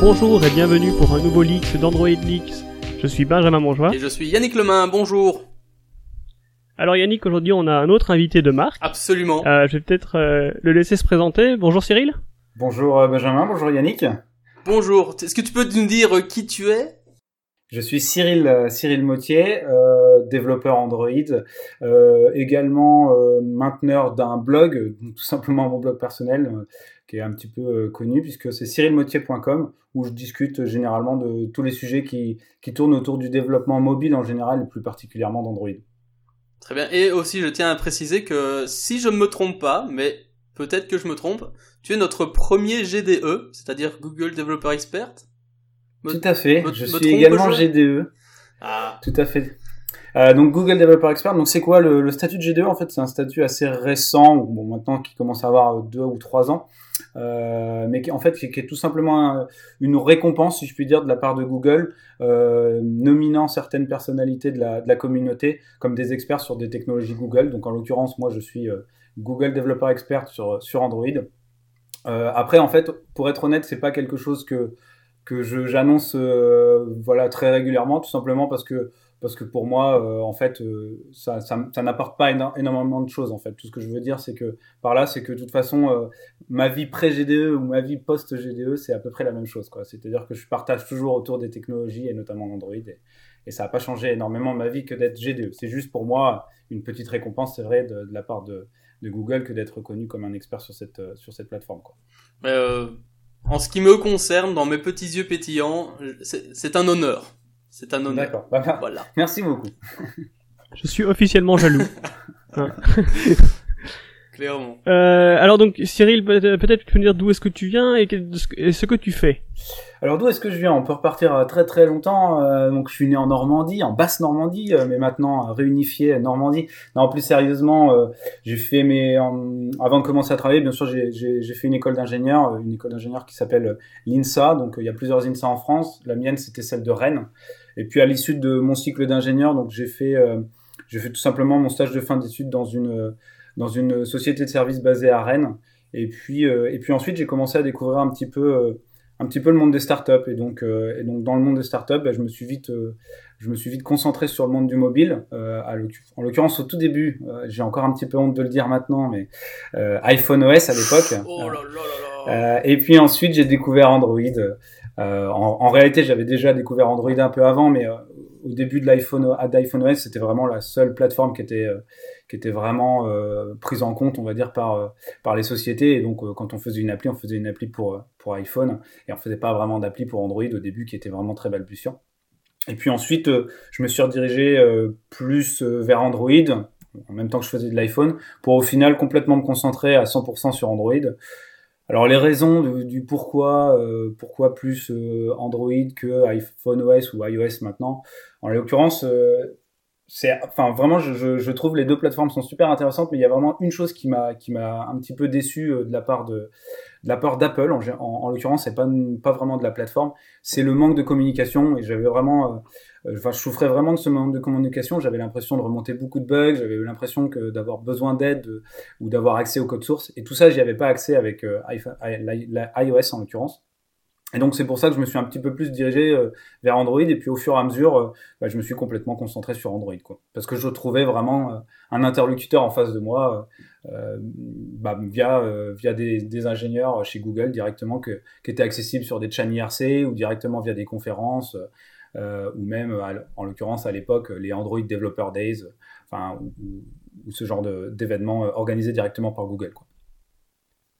Bonjour et bienvenue pour un nouveau leaks d'Android Leaks. Je suis Benjamin Monjoie. Et je suis Yannick Lemain, bonjour. Alors Yannick, aujourd'hui on a un autre invité de marque. Absolument. Euh, je vais peut-être euh, le laisser se présenter. Bonjour Cyril. Bonjour euh, Benjamin, bonjour Yannick. Bonjour, est-ce que tu peux nous dire euh, qui tu es? Je suis Cyril Cyril Mautier, développeur Android, également mainteneur d'un blog, tout simplement mon blog personnel, qui est un petit peu connu puisque c'est cyrilmautier.com où je discute généralement de tous les sujets qui, qui tournent autour du développement mobile en général et plus particulièrement d'Android. Très bien. Et aussi, je tiens à préciser que si je ne me trompe pas, mais peut-être que je me trompe, tu es notre premier GDE, c'est-à-dire Google Developer Expert. Tout à fait. je suis également GDE. Ah. Tout à fait. Euh, donc Google Developer Expert, donc c'est quoi le, statut de GDE En fait, c'est un statut assez récent, bon maintenant qui commence à avoir deux ou trois ans, euh, mais qui en fait qui, est tout simplement une récompense, si je puis dire, de la part de Google, euh, nominant certaines personnalités de la, de la, communauté comme des experts sur des technologies Google. Donc en l'occurrence, moi je suis Google Developer Expert sur sur Android. Après, en fait, pour être honnête, c'est pas quelque chose que que j'annonce voilà très régulièrement, tout simplement parce que parce que pour moi, euh, en fait, euh, ça, ça, n'apporte pas énormément de choses. En fait, tout ce que je veux dire, c'est que par là, c'est que de toute façon, euh, ma vie pré-GDE ou ma vie post-GDE, c'est à peu près la même chose. Quoi. C'est-à-dire que je partage toujours autour des technologies et notamment Android, et, et ça n'a pas changé énormément ma vie que d'être GDE. C'est juste pour moi une petite récompense, c'est vrai, de, de, la part de, de Google que d'être reconnu comme un expert sur cette sur cette plateforme. Quoi. En ce qui me concerne, dans mes petits yeux pétillants, c'est un honneur. C'est un honneur. D'accord. Bah, voilà. Merci beaucoup. Je suis officiellement jaloux. Clairement. Euh, alors donc Cyril, peut-être tu peux nous dire d'où est-ce que tu viens et, ce que tu fais. Alors d'où est-ce que je viens? On peut repartir euh, très très longtemps. Euh, donc je suis né en Normandie, en basse Normandie, euh, mais maintenant réunifié Normandie. Non, plus sérieusement, j'ai fait mes avant de commencer à travailler, bien sûr, j'ai fait une école d'ingénieur, une école d'ingénieur qui s'appelle l'INSA. Donc il y a plusieurs INSA en France. La mienne c'était celle de Rennes. Et puis à l'issue de mon cycle d'ingénieur, donc j'ai fait j'ai fait tout simplement mon stage de fin d'études dans une dans une société de services basée à Rennes. Et puis, et puis ensuite, j'ai commencé à découvrir un petit peu un petit peu le monde des startups. Et donc, euh, et donc dans le monde des startups, bah, je me suis vite, euh, je me suis vite concentré sur le monde du mobile. Euh, en l'occurrence, au tout début, j'ai encore un petit peu honte de le dire maintenant, mais iPhone OS à l'époque. Oh là là là et puis ensuite, j'ai découvert Android. En, en, réalité, j'avais déjà découvert Android un peu avant, mais au début de l'iPhone, d'iPhone OS, c'était vraiment la seule plateforme qui était qui était vraiment euh, prise en compte, on va dire, par, euh, par les sociétés. Et donc, euh, quand on faisait une appli, on faisait une appli pour, pour iPhone et on faisait pas vraiment d'appli pour Android au début, qui était vraiment très balbutiant. Et puis ensuite, je me suis redirigé plus vers Android, en même temps que je faisais de l'iPhone, pour au final complètement me concentrer à 100% sur Android. Alors les raisons du, pourquoi, pourquoi plus Android que iPhone OS ou iOS maintenant, en l'occurrence, c'est enfin vraiment je, je, trouve les deux plateformes sont super intéressantes mais il y a vraiment une chose qui m'a qui m'a un petit peu déçu euh, de la part de de la part d'Apple en, en, l'occurrence c'est pas pas vraiment de la plateforme c'est le manque de communication et j'avais vraiment euh, enfin je souffrais vraiment de ce manque de communication j'avais l'impression de remonter beaucoup de bugs j'avais l'impression que d'avoir besoin d'aide ou d'avoir accès au code source et tout ça j'y avais pas accès avec euh, iOS en l'occurrence et donc c'est pour ça que je me suis un petit peu plus dirigé euh, vers Android et puis au fur et à mesure, euh, bah, je me suis complètement concentré sur Android, quoi. Parce que je trouvais vraiment euh, un interlocuteur en face de moi bah, via via des, ingénieurs chez Google directement qui étaient accessibles sur des channels IRC ou directement via des conférences ou même en l'occurrence à l'époque les Android Developer Days, enfin ou, ou ce genre d'événements organisés directement par Google, quoi.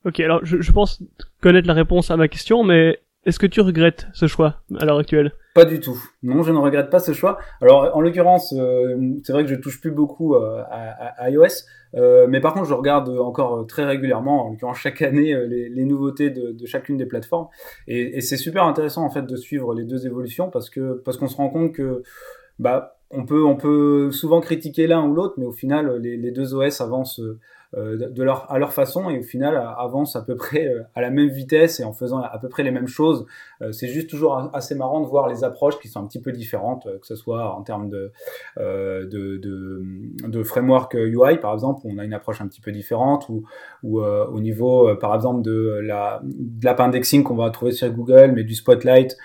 Ok, alors je, je pense connaître la réponse à ma question, mais est-ce que tu regrettes ce choix à l'heure actuelle? Pas du tout. Non, je ne regrette pas ce choix. Alors, en l'occurrence, euh, c'est vrai que je touche plus beaucoup euh, à, iOS, euh, mais par contre, je regarde encore très régulièrement, en l'occurrence chaque année, les, nouveautés de, chacune des plateformes. Et, c'est super intéressant en fait de suivre les deux évolutions parce que parce qu'on se rend compte que bah on peut on peut souvent critiquer l'un ou l'autre, mais au final, les deux OS avancent de leur à leur façon et au final avancent à peu près à la même vitesse et en faisant à peu près les mêmes choses. c'est juste toujours assez marrant de voir les approches qui sont un petit peu différentes, que ce soit en termes de de, de, de framework UI par exemple, où on a une approche un petit peu différente ou ou au niveau par exemple de la de l'app indexing qu'on va trouver sur Google, mais du Spotlight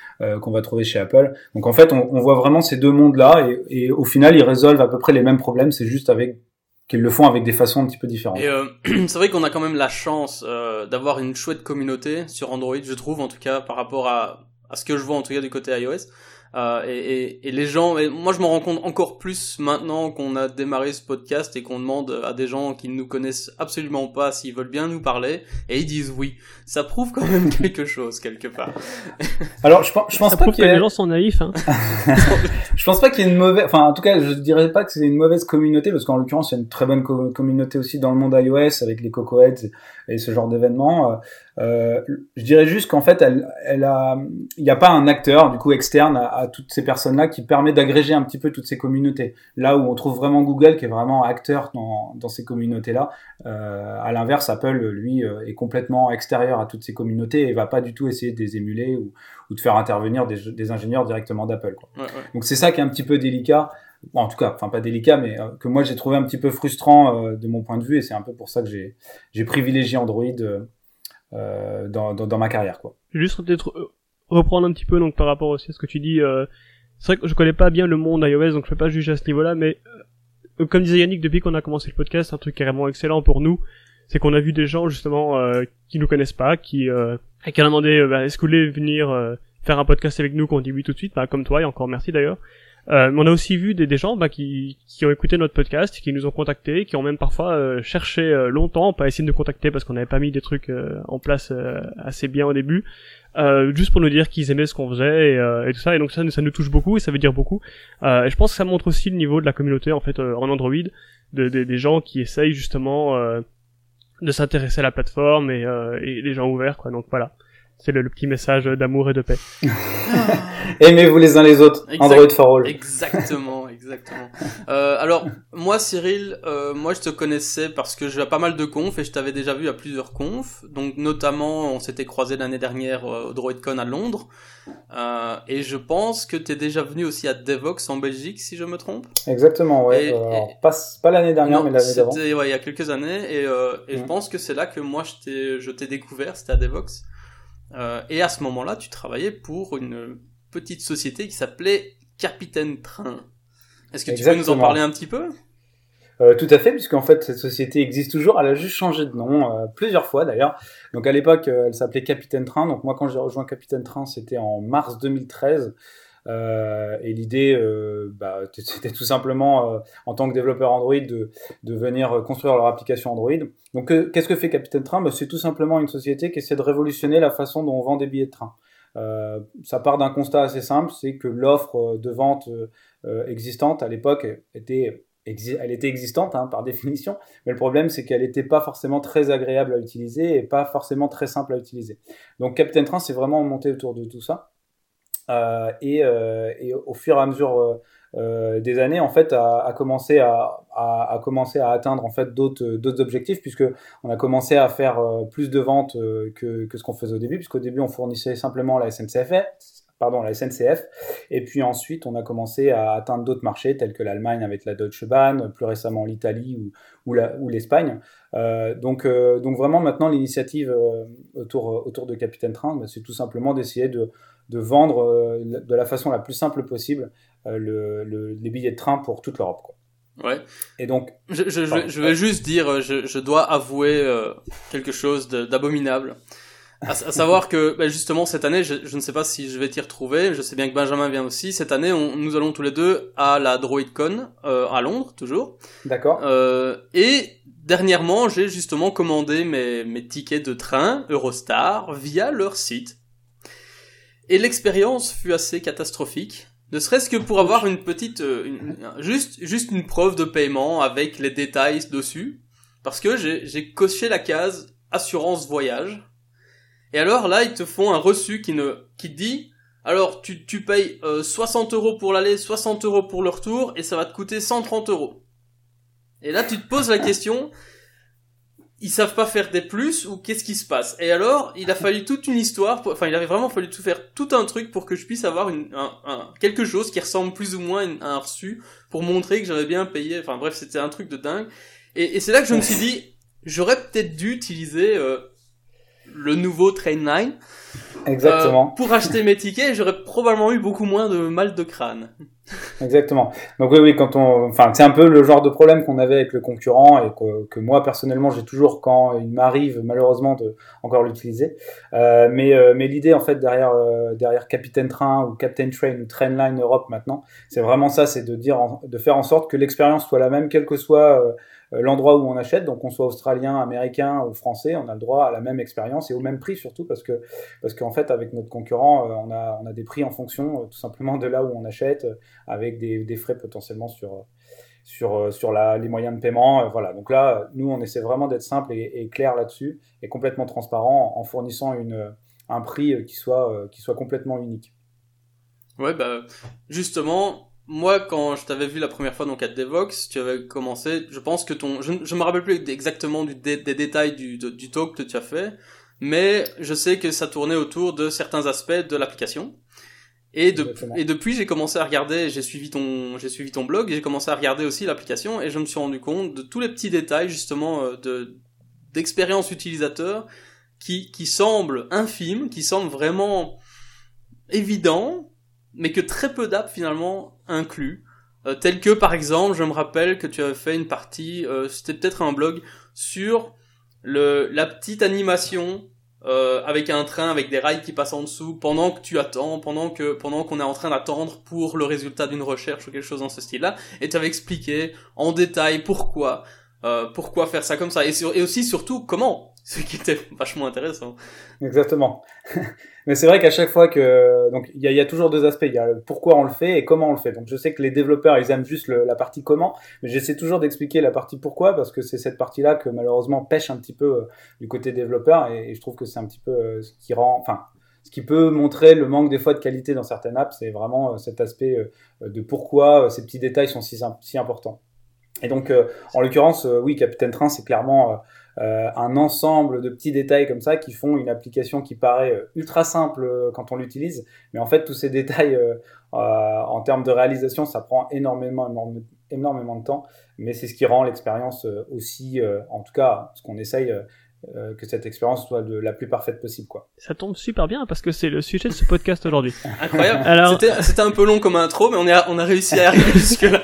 qu'on va trouver chez Apple. Donc en fait, on, on voit vraiment ces deux mondes-là et, et, au final, ils résolvent à peu près les mêmes problèmes. C'est juste avec qu'ils le font avec des façons un petit peu différentes. Et euh, c'est vrai qu'on a quand même la chance euh, d'avoir une chouette communauté sur Android, je trouve, en tout cas par rapport à, à ce que je vois en tout cas du côté iOS. Euh, et, et, et, les gens, et moi je me rends compte encore plus maintenant qu'on a démarré ce podcast et qu'on demande à des gens qui ne nous connaissent absolument pas s'ils veulent bien nous parler, et ils disent oui. Ça prouve quand même quelque chose quelque part. Alors je pense, je pense Ça pas prouve qu'il que y ait... les gens sont naïfs. Hein. je pense pas qu'il y ait une mauvaise, enfin en tout cas je dirais pas que c'est une mauvaise communauté parce qu'en l'occurrence il y a une très bonne co communauté aussi dans le monde iOS avec les Cocoheads et ce genre d'événements. Euh, je dirais juste qu'en fait, elle, elle a, il n'y a pas un acteur du coup externe à, à toutes ces personnes-là qui permet d'agréger un petit peu toutes ces communautés. Là où on trouve vraiment Google qui est vraiment acteur dans, dans ces communautés-là. Euh, à l'inverse, Apple lui euh, est complètement extérieur à toutes ces communautés et va pas du tout essayer de les émuler ou, ou de faire intervenir des, des ingénieurs directement d'Apple. Ouais, ouais. Donc c'est ça qui est un petit peu délicat. Bon, en tout cas, enfin pas délicat, mais euh, que moi j'ai trouvé un petit peu frustrant euh, de mon point de vue, et c'est un peu pour ça que j'ai j'ai privilégié Android euh, dans, dans, dans ma carrière, quoi. Juste peut-être euh, reprendre un petit peu donc par rapport aussi à ce que tu dis. Euh, c'est vrai que je connais pas bien le monde iOS, donc je peux pas juger à ce niveau-là, mais euh, comme disait Yannick, depuis qu'on a commencé le podcast, un truc carrément excellent pour nous, c'est qu'on a vu des gens justement euh, qui nous connaissent pas, qui euh, qui ont demandé euh, bah, est-ce que vous voulez venir euh, faire un podcast avec nous, qu'on dit oui tout de suite, bah, comme toi, et encore merci d'ailleurs. Euh, on a aussi vu des, des gens bah, qui, qui ont écouté notre podcast, qui nous ont contactés, qui ont même parfois euh, cherché euh, longtemps, pas essayé de nous contacter parce qu'on n'avait pas mis des trucs en place assez bien au début, juste pour nous dire qu'ils aimaient ce qu'on faisait et, tout ça. Et donc ça, ça nous touche beaucoup et ça veut dire beaucoup. Et je pense que ça montre aussi le niveau de la communauté en fait en Android, de, de- des gens qui essayent justement de s'intéresser à la plateforme et, et les gens ouverts quoi. Donc voilà. C'est le, le petit message d'amour et de paix. Aimez-vous les uns les autres. Exact. Android for all. Exactement, exactement. Euh, alors, moi, Cyril, euh, moi, je te connaissais parce que j'ai pas mal de confs et je t'avais déjà vu à plusieurs confs. Donc, notamment, on s'était croisé l'année dernière euh, au DroidCon à Londres. Euh, et je pense que t'es déjà venu aussi à Devox en Belgique, si je me trompe. Exactement, ouais. Et- Euh, alors, et- pas, pas l'année dernière, Non, mais l'année d'avant. ouais, il y a quelques années. Et, euh, et je Mhm. pense que c'est là que moi, je t'ai, je t'ai découvert, c'était à Devox. Euh, et à ce moment-là, tu travaillais pour une petite société qui s'appelait Capitaine Train. Est-ce que tu peux nous en parler un petit peu? Euh, tout à fait, puisqu'en fait cette société existe toujours. Elle a juste changé de nom euh, plusieurs fois d'ailleurs. Donc à l'époque, euh, elle s'appelait Capitaine Train. Donc moi, quand j'ai rejoint Capitaine Train, c'était en mars 2013. Euh, et l'idée, euh, bah, c'était tout simplement, euh, en tant que développeur Android, de, venir construire leur application Android. Donc qu'est-ce que fait Capitaine Train? Bah, C'est tout simplement une société qui essaie de révolutionner la façon dont on vend des billets de train. Ça part d'un constat assez simple, c'est que l'offre de vente existante à l'époque était elle était existante hein, par définition, mais le problème c'est qu'elle n'était pas forcément très agréable à utiliser et pas forcément très simple à utiliser. Donc Captain Train c'est vraiment monté autour de tout ça. Euh, et, euh, et au fur et à mesure euh, des années, en fait, a, a commencé à, à, commencer à atteindre en fait d'autres d'autres objectifs, puisque on a commencé à faire plus de ventes que, que ce qu'on faisait au début, puisqu'au début on fournissait simplement la SNCF, pardon, la SNCF, et puis ensuite on a commencé à atteindre d'autres marchés tels que l'Allemagne avec la Deutsche Bahn, plus récemment l'Italie ou, ou l'Espagne. Donc, donc vraiment maintenant l'initiative autour, autour de Capitaine Train, bah, c'est tout simplement d'essayer de, de vendre euh, de la façon la plus simple possible euh, le, le- les billets de train pour toute l'Europe. Ouais. Et donc, Je, je, je, Pardon. je vais juste dire, euh, je, je dois avouer euh, quelque chose d'abominable. À, à savoir que bah, justement cette année, je, je ne sais pas si je vais t'y retrouver. Je sais bien que Benjamin vient aussi. Cette année, on, nous allons tous les deux à la DroidCon euh, à Londres, toujours. d'accord, Euh, et dernièrement, j'ai justement commandé mes, mes tickets de train Eurostar via leur site. Et l'expérience fut assez catastrophique. Ne serait-ce que pour avoir une petite, euh, une- juste, juste une preuve de paiement avec les détails dessus. Parce que j'ai, j'ai coché la case assurance voyage. Et alors là, ils te font un reçu qui ne, qui te dit, alors tu, tu payes euh, 60 euros pour l'aller, 60 euros pour le retour, et ça va te coûter 130 euros. Et là, tu te poses la question, ils savent pas faire des plus ou qu'est-ce qui se passe Et alors, il a fallu toute une histoire, enfin, il avait vraiment fallu tout faire tout un truc pour que je puisse avoir une, un, quelque chose qui ressemble plus ou moins à un reçu pour montrer que j'avais bien payé. Enfin bref, c'était un truc de dingue. Et, et c'est là que je me suis dit, j'aurais peut-être dû utiliser euh, le nouveau Trainline. Exactement. Euh, pour acheter mes tickets, j'aurais probablement eu beaucoup moins de mal de crâne. Exactement. Donc oui, oui, quand on, enfin, c'est un peu le genre de problème qu'on avait avec le concurrent et que, que moi personnellement j'ai toujours quand il m'arrive malheureusement de encore l'utiliser. Euh, mais euh, mais l'idée en fait derrière euh, derrière Capitaine Train ou Captain Train ou Trainline Europe maintenant, c'est vraiment ça, c'est de dire, de faire en sorte que l'expérience soit la même, quel que soit euh, l'endroit où on achète, donc qu'on soit australien, américain ou français, on a le droit à la même expérience et au même prix surtout parce que parce qu'en fait avec notre concurrent, on a on a des prix en fonction tout simplement de là où on achète avec des, des frais potentiellement sur sur, sur la, les moyens de paiement. Voilà. Donc là, nous, on essaie vraiment d'être simple et, et clair là-dessus et complètement transparent en fournissant une, un prix qui soit, qui soit complètement unique. Ouais, bah, justement, moi, quand je t'avais vu la première fois donc à Devox, tu avais commencé, je pense que ton, je, je me rappelle plus exactement du, des, des détails du, du talk que tu as fait, mais je sais que ça tournait autour de certains aspects de l'application. Et, de, et depuis, j'ai commencé à regarder, j'ai suivi ton, j'ai suivi ton blog, j'ai commencé à regarder aussi l'application, et je me suis rendu compte de tous les petits détails, justement, euh, de, d'expérience utilisateur, qui, qui semblent infimes, qui semblent vraiment évidents, mais que très peu d'apps, finalement, incluent. Euh, tel que, par exemple, je me rappelle que tu avais fait une partie, euh, c'était peut-être un blog, sur le, la petite animation euh, avec un train avec des rails qui passent en dessous pendant que tu attends, pendant que pendant qu'on est en train d'attendre pour le résultat d'une recherche ou quelque chose dans ce style-là, et tu avais expliqué en détail pourquoi, euh, pourquoi faire ça comme ça, et, sur, et aussi surtout comment, ce qui était vachement intéressant. Exactement. Mais c'est vrai qu'à chaque fois que donc il y a, toujours deux aspects. Il y a pourquoi on le fait et comment on le fait. Donc je sais que les développeurs ils aiment juste le, la partie comment, mais j'essaie toujours d'expliquer la partie pourquoi parce que c'est cette partie-là que malheureusement pêche un petit peu euh, du côté développeur et, et je trouve que c'est un petit peu euh, ce qui rend, enfin ce qui peut montrer le manque des fois de qualité dans certaines apps, c'est vraiment euh, cet aspect de pourquoi ces petits détails sont si, si importants. Et donc, en l'occurrence, oui, Capitaine Train, c'est clairement euh, un ensemble de petits détails comme ça qui font une application qui paraît ultra simple quand on l'utilise, mais en fait, tous ces détails en termes de réalisation, ça prend énormément, énormément, énormément de temps, mais c'est ce qui rend l'expérience aussi, en tout cas, ce qu'on essaye euh, que cette expérience soit de la plus parfaite possible quoi. Ça tombe super bien parce que c'est le sujet de ce podcast aujourd'hui. Incroyable. Alors... C'était un peu long comme intro mais on, est, on a réussi à arriver jusque là.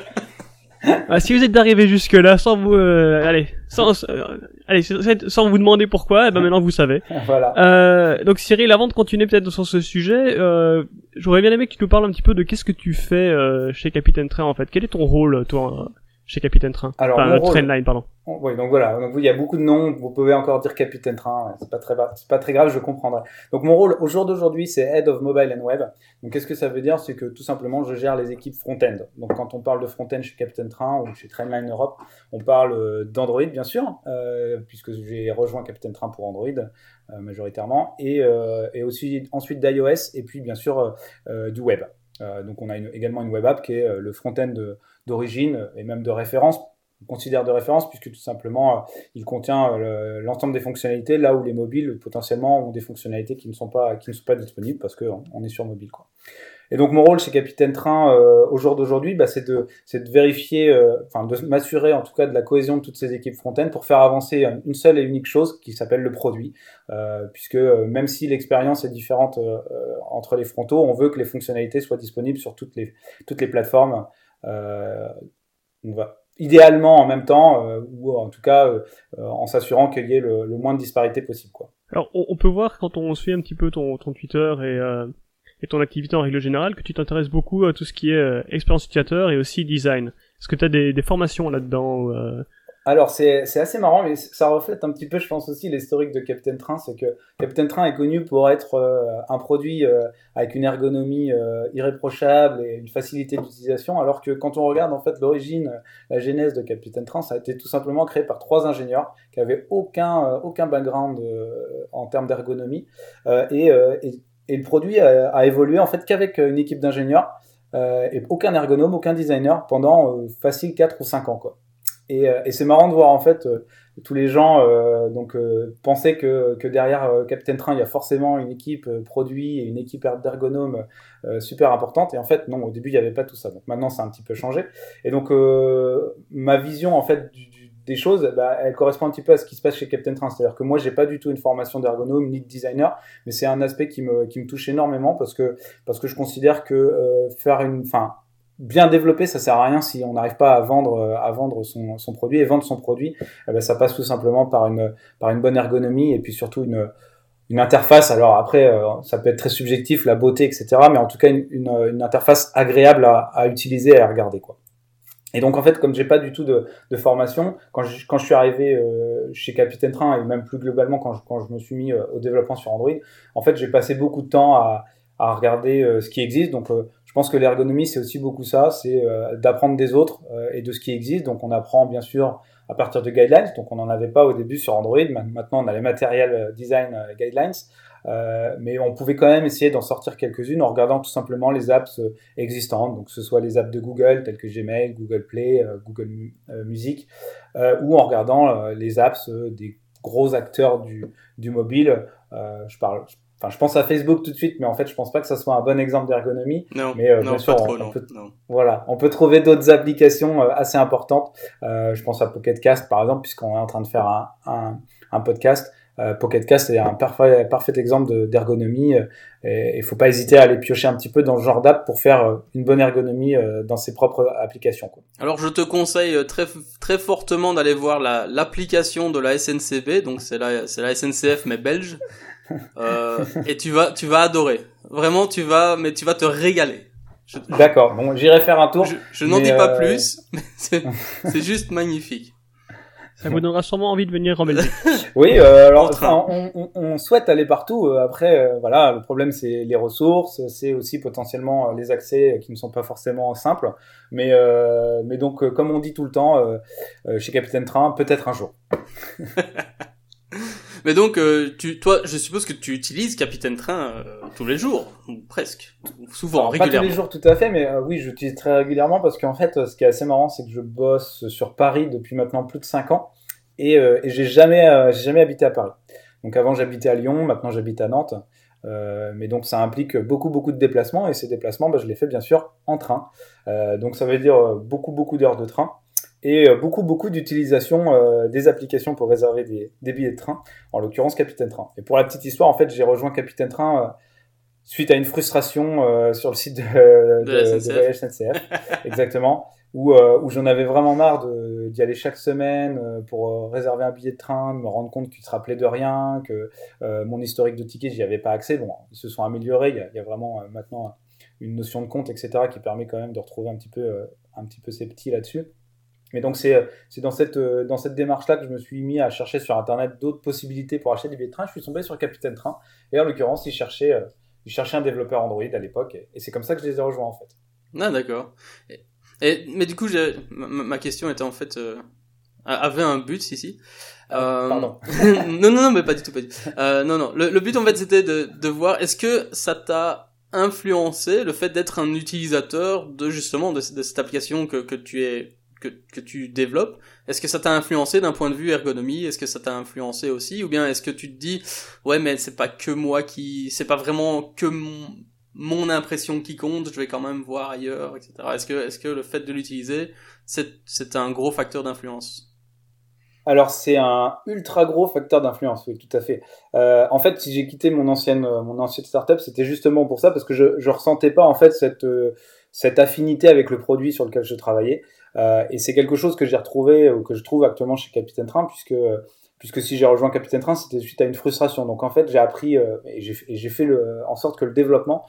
Ah, si vous êtes arrivé jusque là sans vous euh, allez sans euh, allez sans vous demander pourquoi eh ben maintenant vous savez. Voilà. Euh, donc Cyril avant de continuer peut-être sur ce sujet euh, j'aurais bien aimé que tu nous parles un petit peu de qu'est-ce que tu fais euh, chez Capitaine Train en fait. Quel est ton rôle toi chez Capitaine Train Alors, enfin, mon rôle- Trainline pardon Oui, donc voilà. Donc il y a beaucoup de noms. Vous pouvez encore dire Capitaine Train. C'est pas très, c'est pas très grave. Je comprendrai. Donc mon rôle au jour d'aujourd'hui, c'est Head of Mobile and Web. Donc qu'est-ce que ça veut dire? C'est que tout simplement, je gère les équipes front-end. Donc quand on parle de front-end chez Capitaine Train ou chez Trainline Europe, on parle euh, d'Android bien sûr, euh, puisque j'ai rejoint Capitaine Train pour Android euh, majoritairement, et, euh, et aussi ensuite d'iOS et puis bien sûr du web. Donc on a une- également une web app qui est le front-end de- d'origine et même de référence on considère de référence puisque tout simplement euh, il contient euh, le- l'ensemble des fonctionnalités là où les mobiles potentiellement ont des fonctionnalités qui ne sont pas qui ne sont pas disponibles parce qu'on on est sur mobile quoi. Et donc mon rôle chez Capitaine Train euh, au jour d'aujourd'hui, bah, c'est de de vérifier, enfin de m'assurer en tout cas de la cohésion de toutes ces équipes front-end pour faire avancer une seule et unique chose qui s'appelle le produit, puisque même si l'expérience est différente entre les frontaux, on veut que les fonctionnalités soient disponibles sur toutes les toutes les plateformes. Euh, on va idéalement en même temps euh, ou en tout cas euh, en s'assurant qu'il y ait le, le moins de disparité possible quoi. alors on, on peut voir quand on suit un petit peu ton, ton Twitter et euh, et ton activité en règle générale que tu t'intéresses beaucoup à tout ce qui est euh, expérience utilisateur et aussi design est-ce que tu as des, des formations là-dedans. Alors c'est assez marrant, mais ça reflète un petit peu, je pense aussi, l'historique de Captain Train, c'est que Captain Train est connu pour être euh, un produit euh, avec une ergonomie euh, irréprochable et une facilité d'utilisation, alors que quand on regarde en fait l'origine, la genèse de Captain Train, ça a été tout simplement créé par trois ingénieurs qui avaient aucun aucun background en termes d'ergonomie et, et, le produit a, évolué en fait qu'avec une équipe d'ingénieurs et aucun ergonome, aucun designer pendant facile 4 ou 5 ans quoi. Et, et c'est marrant de voir en fait tous les gens donc pensaient que, que derrière Captain Train il y a forcément une équipe produit et une équipe d'ergonomes super importante. Et en fait non au début il n'y avait pas tout ça. Donc maintenant c'est un petit peu changé. Et donc ma vision en fait des choses, bah, elle correspond un petit peu à ce qui se passe chez Captain Train. C'est-à-dire que moi, j'ai pas du tout une formation d'ergonome ni de designer, mais c'est un aspect qui me, qui me touche énormément parce que, parce que je considère que euh, faire une, enfin, bien développer, ça sert à rien si on n'arrive pas à vendre, euh, à vendre son, produit et vendre son produit, eh ben, ça passe tout simplement par une, par une bonne ergonomie et puis surtout une, une interface. Alors après, euh, ça peut être très subjectif, la beauté, etc. Mais en tout cas, une, interface agréable à, utiliser et à regarder, quoi. Et donc en fait, comme j'ai pas du tout de, formation, quand je, quand je suis arrivé euh, chez Capitaine Train et même plus globalement quand je, quand je me suis mis au développement sur Android, en fait j'ai passé beaucoup de temps à, à regarder ce qui existe. Donc je pense que l'ergonomie c'est aussi beaucoup ça, c'est d'apprendre des autres et de ce qui existe. Donc on apprend bien sûr à partir de guidelines. Donc on n'en avait pas au début sur Android. Maintenant on a les matériels design guidelines. Euh, mais on pouvait quand même essayer d'en sortir quelques-unes en regardant tout simplement les apps euh, existantes, donc que ce soit les apps de Google telles que Gmail, Google Play, euh, Google Music, ou en regardant les apps des gros acteurs du, du mobile. je parle, Enfin, je pense à Facebook tout de suite, mais en fait, je pense pas que ça soit un bon exemple d'ergonomie. Non, mais non, bien sûr, trop, on, peut, voilà, on peut trouver d'autres applications assez importantes. Euh, je pense à Pocket Cast par exemple, puisqu'on est en train de faire un, un, un podcast. Euh, Pocket Cast est un parfait, parfait exemple d'ergonomie. Euh, et il faut pas hésiter à aller piocher un petit peu dans le genre d'app pour faire euh, une bonne ergonomie dans ses propres applications. Quoi. Alors je te conseille très très fortement d'aller voir l'application de la SNCB, donc c'est la c'est la SNCF mais belge. Euh, et tu vas tu vas adorer. Vraiment tu vas mais tu vas te régaler. D'accord. Bon, j'irai faire un tour. Je, je n'en dis pas plus, mais c'est juste magnifique. Ça vous donnera sûrement envie de venir en Belgique. oui, euh, alors enfin, on, on, on, souhaite aller partout. Euh, après, euh, voilà, le problème c'est les ressources, c'est aussi potentiellement euh, les accès qui ne sont pas forcément simples. Mais, euh, mais donc, comme on dit tout le temps chez Capitaine Train, peut-être un jour. mais donc, tu, toi, je suppose que tu utilises Capitaine Train tous les jours, ou presque, souvent, alors, régulièrement. Pas tous les jours tout à fait, mais oui, j'utilise très régulièrement parce qu'en fait, ce qui est assez marrant, c'est que je bosse sur Paris depuis maintenant plus de 5 ans et, euh, et j'ai jamais, euh, jamais habité à Paris. Donc avant j'habitais à Lyon, maintenant j'habite à Nantes. Euh, mais donc ça implique beaucoup beaucoup de déplacements et ces déplacements, bah, je les fais bien sûr en train. Euh, donc ça veut dire beaucoup beaucoup d'heures de train et beaucoup beaucoup d'utilisation euh, des applications pour réserver des, des, billets de train, en l'occurrence Capitaine Train. Et pour la petite histoire, en fait, j'ai rejoint Capitaine Train suite à une frustration sur le site de, de, de, SNCF, exactement où, euh, où j'en avais vraiment marre d'y aller chaque semaine euh, pour euh, réserver un billet de train, de me rendre compte qu'il se rappelait de rien, que euh, mon historique de tickets, j'y avais pas accès. Bon, ils se sont améliorés, il y a, il y a vraiment maintenant une notion de compte, etc., qui permet quand même de retrouver un petit peu, un petit peu ses petits là-dessus. Mais donc c'est dans cette, dans cette démarche-là que je me suis mis à chercher sur Internet d'autres possibilités pour acheter des billets de train. Je suis tombé sur Capitaine Train, et en l'occurrence, ils cherchaient, ils cherchaient un développeur Android à l'époque, et, et c'est comme ça que je les ai rejoints en fait. Ah d'accord. Et, mais du coup, ma, ma, question était en fait euh, avait un but ici. Euh, Pardon. non, non, non, mais pas du tout, pas du tout. Euh, non, non. Le, le, but en fait, c'était de, de voir est-ce que ça t'a influencé le fait d'être un utilisateur de justement de, de cette application que, que tu es que, tu développes. Est-ce que ça t'a influencé d'un point de vue ergonomie? Est-ce que ça t'a influencé aussi? Ou bien est-ce que tu te dis ouais mais c'est pas que moi qui c'est pas vraiment que mon, impression qui compte, je vais quand même voir ailleurs, etc. Est-ce que, est-ce que le fait de l'utiliser, c'est, un gros facteur d'influence? Alors c'est un ultra gros facteur d'influence, oui, tout à fait. Euh, en fait, si j'ai quitté mon ancienne mon ancienne startup, c'était justement pour ça parce que je je ressentais pas en fait cette euh, cette affinité avec le produit sur lequel je travaillais. Euh, et c'est quelque chose que j'ai retrouvé ou que je trouve actuellement chez Capitaine Train puisque puisque si j'ai rejoint Capitaine Train, c'était suite à une frustration. Donc en fait, j'ai appris euh, et j'ai fait le, en sorte que le développement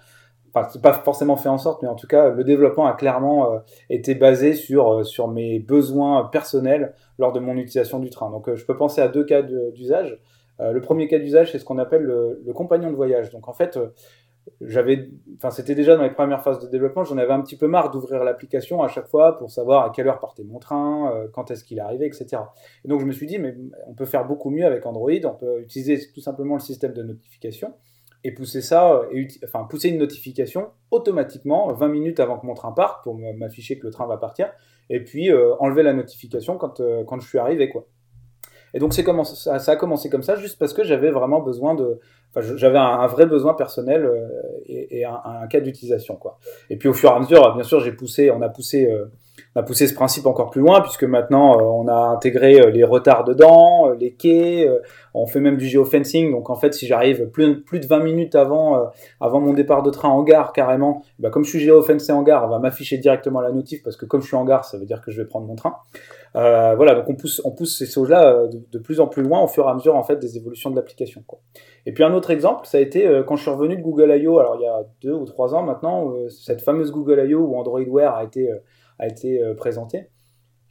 pas forcément fait en sorte mais en tout cas le développement a clairement euh, été basé sur euh, sur mes besoins personnels lors de mon utilisation du train donc euh, je peux penser à deux cas d'usage le premier cas d'usage c'est ce qu'on appelle le, le, compagnon de voyage donc en fait j'avais enfin c'était déjà dans les premières phases de développement j'en avais un petit peu marre d'ouvrir l'application à chaque fois pour savoir à quelle heure partait mon train quand est-ce qu'il arrivait etc et donc je me suis dit mais on peut faire beaucoup mieux avec Android on peut utiliser tout simplement le système de notification et pousser ça, et enfin pousser une notification automatiquement 20 minutes avant que mon train parte pour m'afficher que le train va partir, et puis enlever la notification quand, quand je suis arrivé quoi. Et donc c'est comment ça, a commencé comme ça, juste parce que j'avais vraiment besoin de, j'avais un, vrai besoin personnel euh, et, et, un, un, cas d'utilisation quoi. Et puis au fur et à mesure, bien sûr, j'ai poussé, on a poussé, euh, on a poussé ce principe encore plus loin puisque maintenant euh, on a intégré les retards dedans, les quais, on fait même du géofencing. Donc en fait, si j'arrive plus, de 20 minutes avant, avant mon départ de train en gare carrément, bah, comme je suis géofencé en gare, on va m'afficher directement la notif parce que comme je suis en gare, ça veut dire que je vais prendre mon train. Euh, voilà, donc on pousse, ces choses-là euh, de, plus en plus loin au fur et à mesure en fait des évolutions de l'application. Et puis un autre exemple, ça a été euh, quand je suis revenu de Google I.O. Alors il y a deux ou trois ans maintenant, cette fameuse Google I.O. où Android Wear a été a été présenté.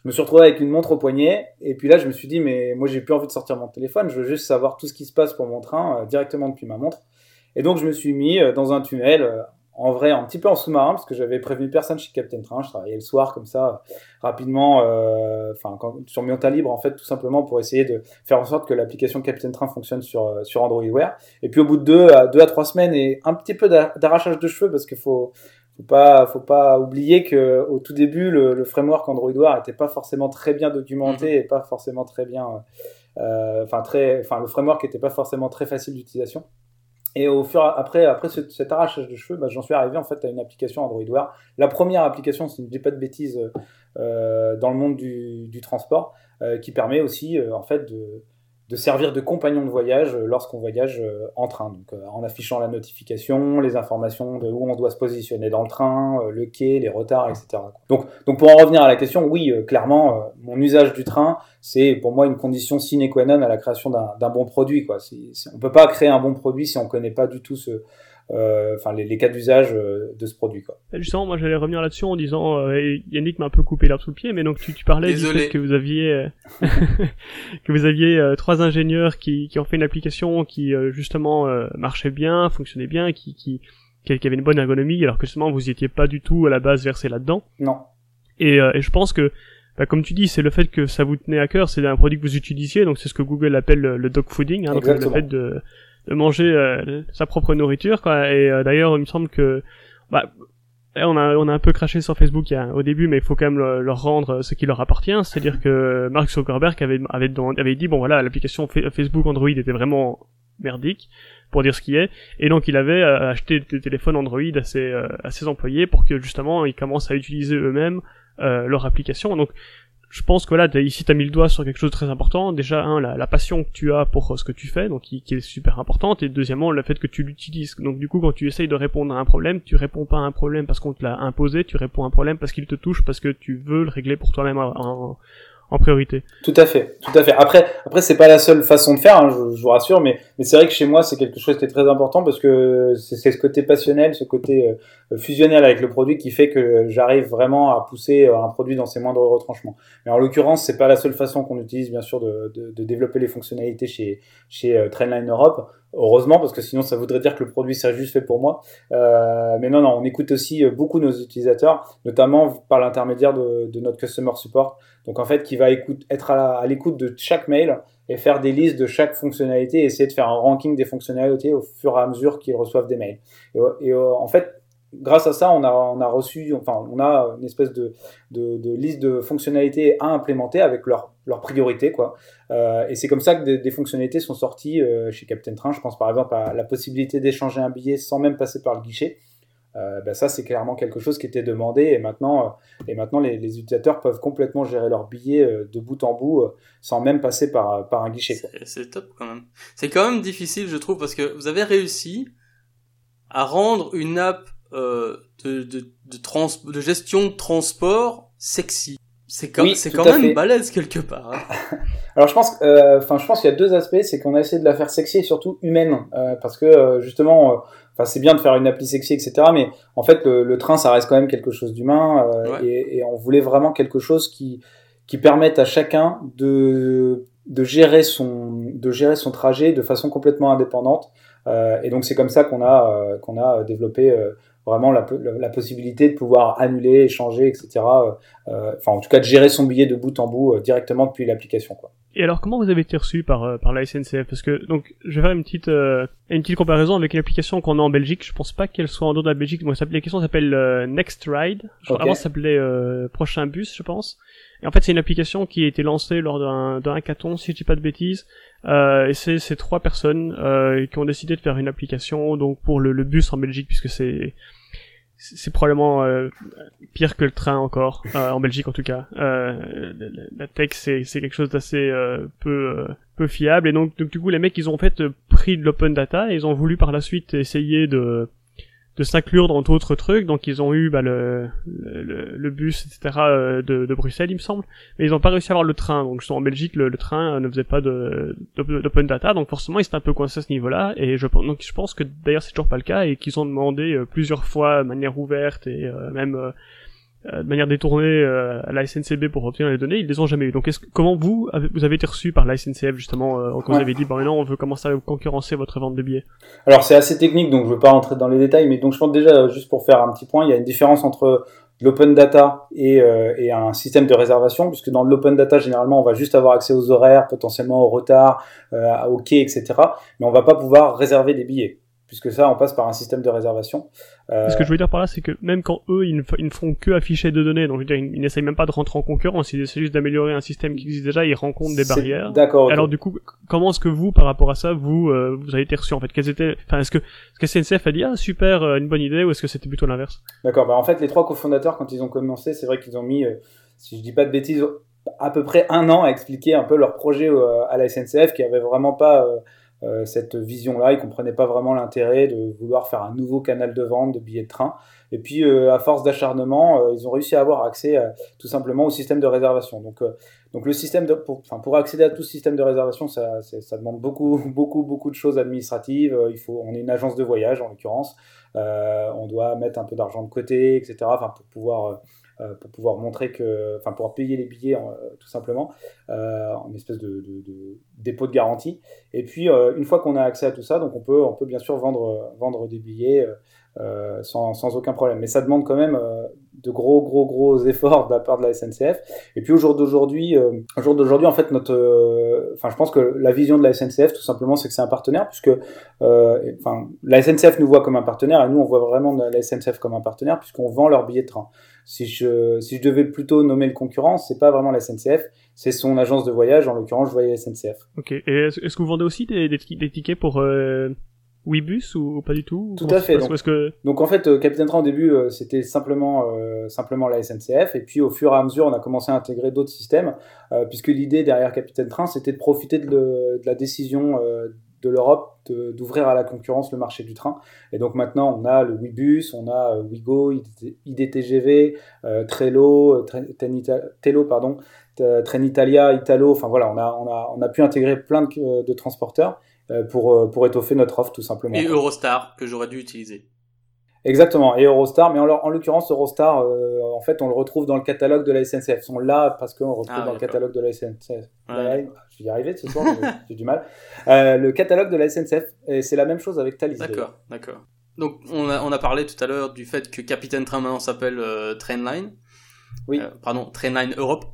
Je me suis retrouvé avec une montre au poignet et puis là je me suis dit mais moi j'ai plus envie de sortir mon téléphone, je veux juste savoir tout ce qui se passe pour mon train directement depuis ma montre. Et donc je me suis mis dans un tunnel en vrai un petit peu en sous-marin parce que j'avais prévenu personne chez Captain Train. Je travaillais le soir comme ça rapidement, euh, enfin sur Mionta Libre en fait tout simplement pour essayer de faire en sorte que l'application Captain Train fonctionne sur euh, sur Android Wear. Et puis au bout de deux à deux à trois semaines et un petit peu d'arrachage de cheveux parce qu'il faut faut pas faut pas oublier que au tout début le, framework Android Wear était pas forcément très bien documenté mhm. et pas forcément très bien euh, enfin très enfin le framework était pas forcément très facile d'utilisation. Et au fur après, après cet arrachage de cheveux, bah, j'en suis arrivé en fait à une application Android Wear. La première application, si je ne dis pas de bêtises, euh, dans le monde du, du transport, euh, qui permet aussi en fait de, de servir de compagnon de voyage euh, lorsqu'on voyage euh, en train. Donc, euh, en affichant la notification, les informations de où on doit se positionner dans le train, le quai, les retards, etc. Donc, pour en revenir à la question, oui, clairement, mon usage du train, c'est pour moi une condition sine qua non à la création d'un bon produit. On peut pas créer un bon produit si on connaît pas du tout ce, enfin les, les, cas d'usage euh, de ce produit quoi. Justement, moi j'allais revenir là-dessus en disant euh, Yannick m'a un peu coupé l'herbe sous le pied, mais donc tu, tu parlais du fait que vous aviez que vous aviez trois ingénieurs qui, qui ont fait une application qui justement marchait bien, fonctionnait bien, qui, qui qui avait une bonne ergonomie, alors que justement vous étiez pas du tout à la base versé là-dedans. Non. Et, et je pense que bah, comme tu dis, c'est le fait que ça vous tenait à cœur, c'est un produit que vous utilisiez, donc c'est ce que Google appelle le, dog fooding, hein, donc le fait de, de manger euh, sa propre nourriture quoi. Et euh, d'ailleurs il me semble que bah on a on a un peu craché sur Facebook au début mais il faut quand même leur rendre ce qui leur appartient. C'est-à-dire que Mark Zuckerberg avait avait, dit bon voilà l'application Facebook Android était vraiment merdique pour dire ce qui est. Et donc il avait euh, acheté des téléphones Android à ses à ses employés pour que justement ils commencent à utiliser eux-mêmes leur application. Donc je pense que voilà, ici t'as mis le doigt sur quelque chose de très important. Déjà, un, la, passion que tu as pour euh, ce que tu fais, donc qui, est super importante, et deuxièmement, le fait que tu l'utilises. Donc du coup, quand tu essayes de répondre à un problème, tu réponds pas à un problème parce qu'on te l'a imposé, tu réponds à un problème parce qu'il te touche, parce que tu veux le régler pour toi-même priorité. Tout à fait, tout à fait. Après, après c'est pas la seule façon de faire, hein, je, je, vous rassure, mais, mais c'est vrai que chez moi c'est quelque chose qui est très important parce que c'est ce côté passionnel, ce côté euh, fusionnel avec le produit qui fait que j'arrive vraiment à pousser euh, un produit dans ses moindres retranchements. Mais en l'occurrence, c'est pas la seule façon qu'on utilise bien sûr de, de, de, développer les fonctionnalités chez chez euh, Trendline Europe. Heureusement, parce que sinon ça voudrait dire que le produit serait juste fait pour moi. Euh, mais non, non, on écoute aussi beaucoup nos utilisateurs, notamment par l'intermédiaire de, notre customer support. Donc en fait, qui va être à l'écoute de chaque mail et faire des listes de chaque fonctionnalité essayer de faire un ranking des fonctionnalités au fur et à mesure qu'ils reçoivent des mails. Et, et en fait, grâce à ça, on a, reçu, enfin, on a une espèce de, de, liste de fonctionnalités à implémenter avec leurs leur priorités, quoi. Euh, et c'est comme ça que des, fonctionnalités sont sorties euh, chez Captain Train. Je pense par exemple à la possibilité d'échanger un billet sans même passer par le guichet. Ben ça, c'est clairement quelque chose qui était demandé et maintenant, et maintenant les, utilisateurs peuvent complètement gérer leurs billets euh, de bout en bout sans même passer par, par un guichet. C'est top quand même. C'est quand même difficile, je trouve, parce que vous avez réussi à rendre une app de, de gestion de transport sexy. C'est quand, c'est quand même balèze quelque part. Hein. Alors je pense, euh, enfin je pense qu'il y a deux aspects, c'est qu'on a essayé de la faire sexy et surtout humaine, euh, parce que euh, justement, enfin c'est bien de faire une appli sexy, etc. Mais en fait le, le train ça reste quand même quelque chose d'humain et, et, on voulait vraiment quelque chose qui qui permette à chacun de de gérer son de gérer son trajet de façon complètement indépendante. et donc c'est comme ça qu'on a qu'on a développé vraiment la, la, possibilité de pouvoir annuler, échanger, etc. Euh, euh, enfin, en tout cas, de gérer son billet de bout en bout euh, directement depuis l'application. quoi. Et alors, comment vous avez été reçu par euh, par la SNCF Parce que donc, je vais faire une petite euh, une petite comparaison avec une application qu'on a en Belgique. Je pense pas qu'elle soit en dehors de la Belgique. Bon, l'application s'appelle euh, Next Ride. Je Ok. Avant, ça s'appelait Prochain Bus, je pense. Et en fait, c'est une application qui a été lancée lors d'un d'un hackathon, si je dis pas de bêtises. Euh, et c'est ces trois personnes euh, qui ont décidé de faire une application donc pour le, le bus en Belgique, puisque c'est c'est probablement euh, pire que le train encore euh, en Belgique en tout cas. Euh, la, tech c'est c'est quelque chose d'assez euh, peu peu fiable et donc, du coup les mecs ils ont en fait pris de l'open data et ils ont voulu par la suite essayer de de s'inclure dans d'autres trucs. Donc ils ont eu bah, le, le le bus etc euh, de, de Bruxelles il me semble. Mais ils ont pas réussi à avoir le train. Donc en Belgique le, train euh, ne faisait pas de d'op- d'open data. Donc forcément ils étaient un peu coincés à ce niveau là et je donc je pense que d'ailleurs c'est toujours pas le cas et qu'ils ont demandé euh, plusieurs fois de manière ouverte et même de manière détournée euh, à la SNCB pour obtenir les données, ils les ont jamais eu. Donc est-ce que, comment vous avez, vous avez été reçu par la SNCF justement euh, quand vous avez dit bon maintenant on veut commencer à concurrencer votre vente de billets? Alors c'est assez technique, donc je ne veux pas rentrer dans les détails, mais donc je pense déjà, euh, juste pour faire un petit point, il y a une différence entre l'open data et, euh, et un système de réservation, puisque dans l'open data, généralement, on va juste avoir accès aux horaires, potentiellement au retard, euh, au quai, etc. Mais on va pas pouvoir réserver des billets, puisque ça, on passe par un système de réservation. Euh, Ce que je veux dire par là, c'est que même quand eux, ils ne, ils ne font que afficher de données, donc je veux dire, ils, ils n'essayent même pas de rentrer en concurrence, ils essaient juste d'améliorer un système qui existe déjà, ils rencontrent des barrières. D'accord. Alors du coup, comment est-ce que vous, par rapport à ça, vous, euh, vous avez été reçu en fait? Étaient, enfin, est-ce que, que SNCF a dit ah super, euh, une bonne idée, ou est-ce que c'était plutôt l'inverse? D'accord. Bah, en fait, les trois cofondateurs, quand ils ont commencé, c'est vrai qu'ils ont mis, si je dis pas de bêtises, à peu près un an à expliquer un peu leur projet à la SNCF, qui avait vraiment pas euh, cette vision-là. Ils comprenaient pas vraiment l'intérêt de vouloir faire un nouveau canal de vente de billets de train. Et puis, euh, à force d'acharnement, euh, ils ont réussi à avoir accès tout simplement au système de réservation. Donc, donc le système pour, pour accéder à tout système de réservation, ça, ça demande beaucoup, beaucoup, beaucoup de choses administratives. Il faut, on est une agence de voyage en l'occurrence. On doit mettre un peu d'argent de côté, etc. Enfin, pour pouvoir, pour pouvoir montrer que, enfin, payer les billets, euh, tout simplement, euh, en espèce de, de- dépôt de garantie. Et puis, euh, une fois qu'on a accès à tout ça, donc on peut, on peut bien sûr vendre, vendre des billets euh, sans, sans aucun problème. Mais ça demande quand même euh, de gros, gros, gros efforts de la part de la SNCF. Et puis au jour d'aujourd'hui, euh, au jour d'aujourd'hui, en fait, notre, euh, enfin, je pense que la vision de la SNCF, tout simplement, c'est que c'est un partenaire, puisque, euh, enfin, la SNCF nous voit comme un partenaire, et nous, on voit vraiment la SNCF comme un partenaire, puisqu'on vend leurs billets de train. Si je, si je devais plutôt nommer le concurrent, c'est pas vraiment la SNCF, c'est son agence de voyage. En l'occurrence, je voyais la SNCF. Ok. Et est-ce, que vous vendez aussi des, des, des tickets pour euh, Webus ou, ou pas du tout Tout à fait, donc- que en fait, euh, Capitaine Train au début, euh, c'était simplement euh, simplement la SNCF, et puis au fur et à mesure, on a commencé à intégrer d'autres systèmes, euh, puisque l'idée derrière Capitaine Train, c'était de profiter de, le- de la décision euh, de l'Europe d'ouvrir à la concurrence le marché du train. Et donc maintenant, on a le Webus, on a Wigo, ID- IDTGV, Trello, Tello, pardon, Trenitalia, Italo. Enfin voilà, on a on a on a pu intégrer plein de, de transporteurs pour euh, pour étoffer notre offre tout simplement. Et Eurostar, que j'aurais dû utiliser. Exactement, et Eurostar, mais en, en l'occurrence Eurostar, euh, en fait, on le retrouve dans le catalogue de la SNCF. Ils sont là parce qu'on le retrouve Ah, dans le catalogue de la SNCF. Ouais. Je vais y arriver ce soir, j'ai du mal. Euh, le catalogue de la SNCF, et c'est la même chose avec Thalys. D'accord, d'accord. Donc on a, on a parlé tout à l'heure du fait que Capitaine Train maintenant s'appelle euh, Trainline. Oui. Euh, pardon, Trainline Europe.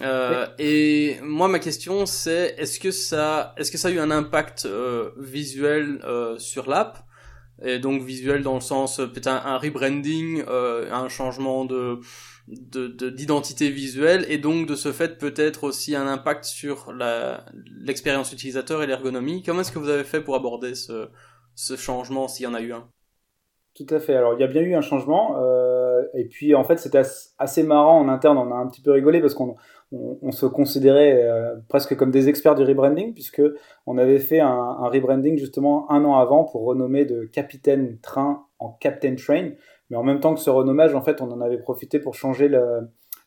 Euh, Et moi ma question c'est est-ce que ça est-ce que ça a eu un impact euh, visuel euh, sur l'app? Et donc visuel dans le sens peut-être un, un rebranding, un changement de de- de- d'identité visuelle et donc de ce fait peut-être aussi un impact sur l'expérience utilisateur et l'ergonomie. Comment est-ce que vous avez fait pour aborder ce ce changement s'il y en a eu un? Tout à fait. Alors, il y a bien eu un changement. et puis, en fait, c'était as- assez marrant en interne. On a un petit peu rigolé parce qu'on on, se considérait euh, presque comme des experts du rebranding, puisque on avait fait un, rebranding justement un an avant pour renommer de Capitaine Train en Captain Train. Mais en même temps que ce renommage, en fait, on en avait profité pour changer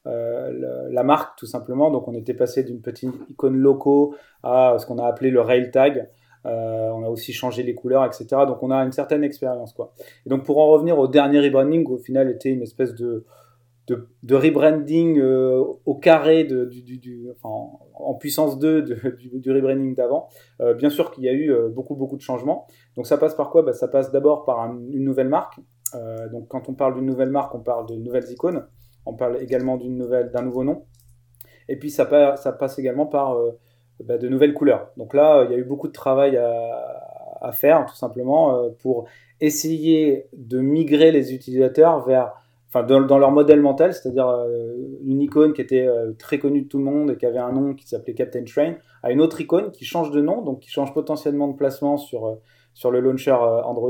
euh, la marque tout simplement. Donc, on était passé d'une petite icône loco à ce qu'on a appelé le rail tag. Euh, on a aussi changé les couleurs, etc. Donc, on a une certaine expérience, quoi. Et donc pour en revenir au dernier rebranding, au final était une espèce de, de, rebranding euh, au carré de, du, en, puissance 2 de- du, rebranding d'avant. Euh, bien sûr qu'il y a eu euh, beaucoup beaucoup de changements. Donc ça passe par quoi? Bah, Ça passe d'abord par un- une nouvelle marque. Donc quand on parle d'une nouvelle marque, on parle de nouvelles icônes. On parle également d'une nouvelle d'un nouveau nom. Et puis ça, ça passe également par bah, de nouvelles couleurs. Donc là, il y a eu beaucoup de travail à faire, tout simplement, pour essayer de migrer les utilisateurs vers Dans, dans, leur modèle mental, c'est-à-dire une icône qui était très connue de tout le monde et qui avait un nom qui s'appelait Captain Train, à une autre icône qui change de nom, donc qui change potentiellement de placement sur, sur le launcher euh, Android.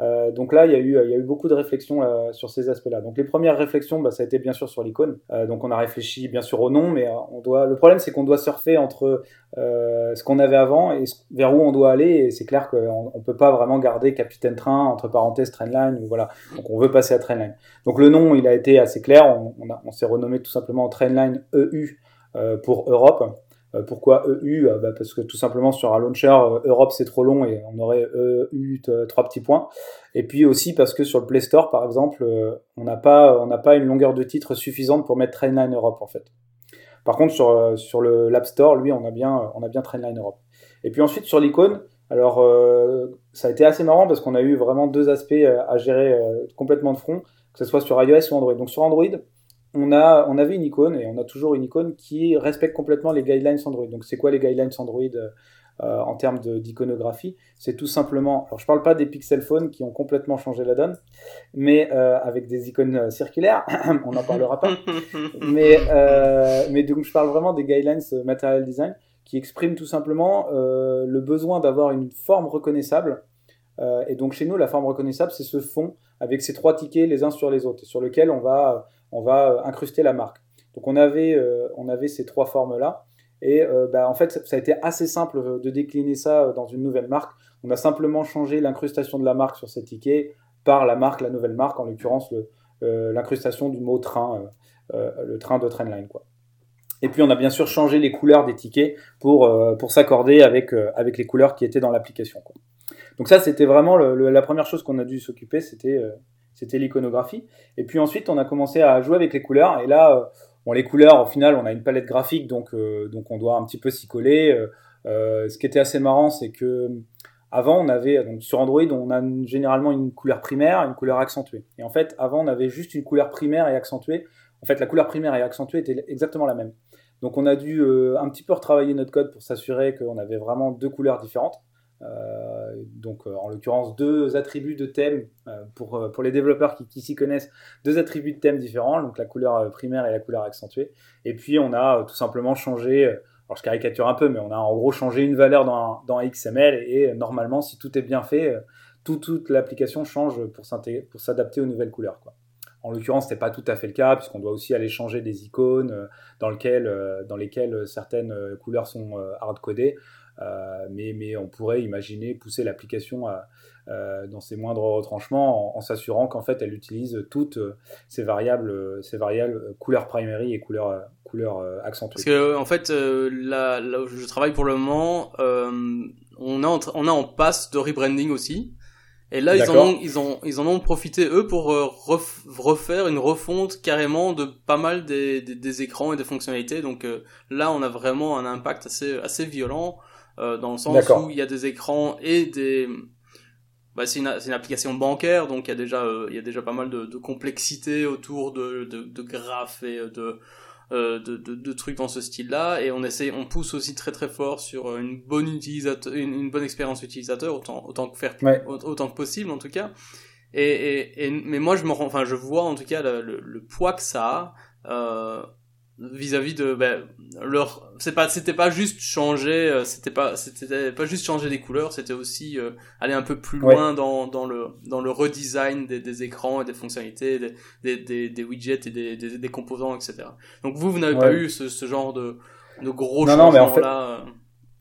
Euh, donc là, il y, a eu, beaucoup de réflexions euh, sur ces aspects-là. Donc les premières réflexions, bah, ça a été bien sûr sur l'icône. donc on a réfléchi bien sûr au nom, mais on doit. Le problème, c'est qu'on doit surfer entre ce qu'on avait avant et vers où on doit aller. Et c'est clair qu'on ne peut pas vraiment garder Capitaine Train entre parenthèses Trainline ou voilà. Donc on veut passer à Trainline. Donc le nom, il a été assez clair. On, on s'est renommé tout simplement Trainline EU pour Europe. Euh, pourquoi EU euh, bah, Parce que tout simplement sur un launcher, euh, Europe c'est trop long et on aurait EU trois petits points. Et puis aussi parce que sur le Play Store par exemple, on n'a pas, pas une longueur de titre suffisante pour mettre Trainline Europe en fait. Par contre sur, sur le l'App Store, lui, on a bien, on bien Trainline Europe. Et puis ensuite sur l'icône, alors ça a été assez marrant parce qu'on a eu vraiment deux aspects à gérer complètement de front, que ce soit sur iOS ou Android. Donc sur Android, on, a, on avait une icône et on a toujours une icône qui respecte complètement les guidelines Android. Donc, c'est quoi les guidelines Android euh, en termes d'iconographie? C'est tout simplement. Alors, je parle pas des Pixel Phones qui ont complètement changé la donne, mais euh, avec des icônes euh, circulaires, on n'en parlera pas. mais, mais donc, je parle vraiment des guidelines Material Design qui expriment tout simplement le besoin d'avoir une forme reconnaissable. et donc, chez nous, la forme reconnaissable, c'est ce fond avec ces trois tickets les uns sur les autres, sur lequel on va on va euh, incruster la marque. Donc on avait, euh, on avait ces trois formes-là. Et euh, bah, en fait, ça a été assez simple de décliner ça dans une nouvelle marque. On a simplement changé l'incrustation de la marque sur ces tickets par la marque, la nouvelle marque, en l'occurrence l'incrustation du mot train, le train de Trainline. Quoi. Et puis on a bien sûr changé les couleurs des tickets pour, pour s'accorder avec, avec les couleurs qui étaient dans l'application. Donc ça, c'était vraiment la première chose qu'on a dû s'occuper, c'était c'était l'iconographie. Et puis ensuite, on a commencé à jouer avec les couleurs. Et là, euh, les couleurs, au final, on a une palette graphique, donc, euh, on doit un petit peu s'y coller. Euh, ce qui était assez marrant, c'est que avant, on avait, sur Android, on a généralement une couleur primaire, une couleur accentuée. Et en fait, avant, on avait juste une couleur primaire et accentuée. En fait, la couleur primaire et accentuée était exactement la même. Donc, on a dû un petit peu retravailler notre code pour s'assurer qu'on avait vraiment deux couleurs différentes. Euh, donc euh, en l'occurrence deux attributs de thème euh, pour, pour les développeurs qui, s'y connaissent, deux attributs de thème différents, donc la couleur primaire et la couleur accentuée. Et puis on a tout simplement changé, alors je caricature un peu, mais on a en gros changé une valeur dans, dans XML et normalement si tout est bien fait, tout, toute l'application change pour s'adapter aux nouvelles couleurs. En l'occurrence, ce n'est pas tout à fait le cas, puisqu'on doit aussi aller changer des icônes dans, dans lesquelles certaines couleurs sont hard-codées. Euh, mais, mais on pourrait imaginer pousser l'application euh, dans ses moindres retranchements en, s'assurant qu'en fait elle utilise toutes ces variables, ces variables couleur primary et couleur, couleur accentuée. Parce que en fait, là, là, où je travaille pour le moment, on, a en, on a en passe de rebranding aussi. Et là, ils en, ont, ils, ont, ils en ont profité, eux, pour refaire une refonte carrément de pas mal des, des, écrans et des fonctionnalités. Donc là, on a vraiment un impact assez, assez violent. Euh, dans le sens où il y a des écrans et des bah, c'est une, une, application bancaire, donc il y a déjà, euh, il y a déjà pas mal de, de complexité autour de, de, de graphes et de, euh, de, de, de, trucs dans ce style-là. Et on essaie, on pousse aussi très très fort sur une bonne utilisateur, une, bonne expérience utilisateur, autant, autant que faire, autant que possible en tout cas. Et, et, et, mais moi je me rends, enfin je vois en tout cas le, le, le poids que ça a. Euh, vis-à-vis de ben, leur c'est pas c'était pas juste changer euh, c'était pas c'était pas juste changer les couleurs c'était aussi euh, aller un peu plus loin dans, dans le dans le redesign des, des écrans et des fonctionnalités des, des, des, widgets et des, des, des, composants etc donc vous vous n'avez pas eu ce, ce genre de de gros changements là euh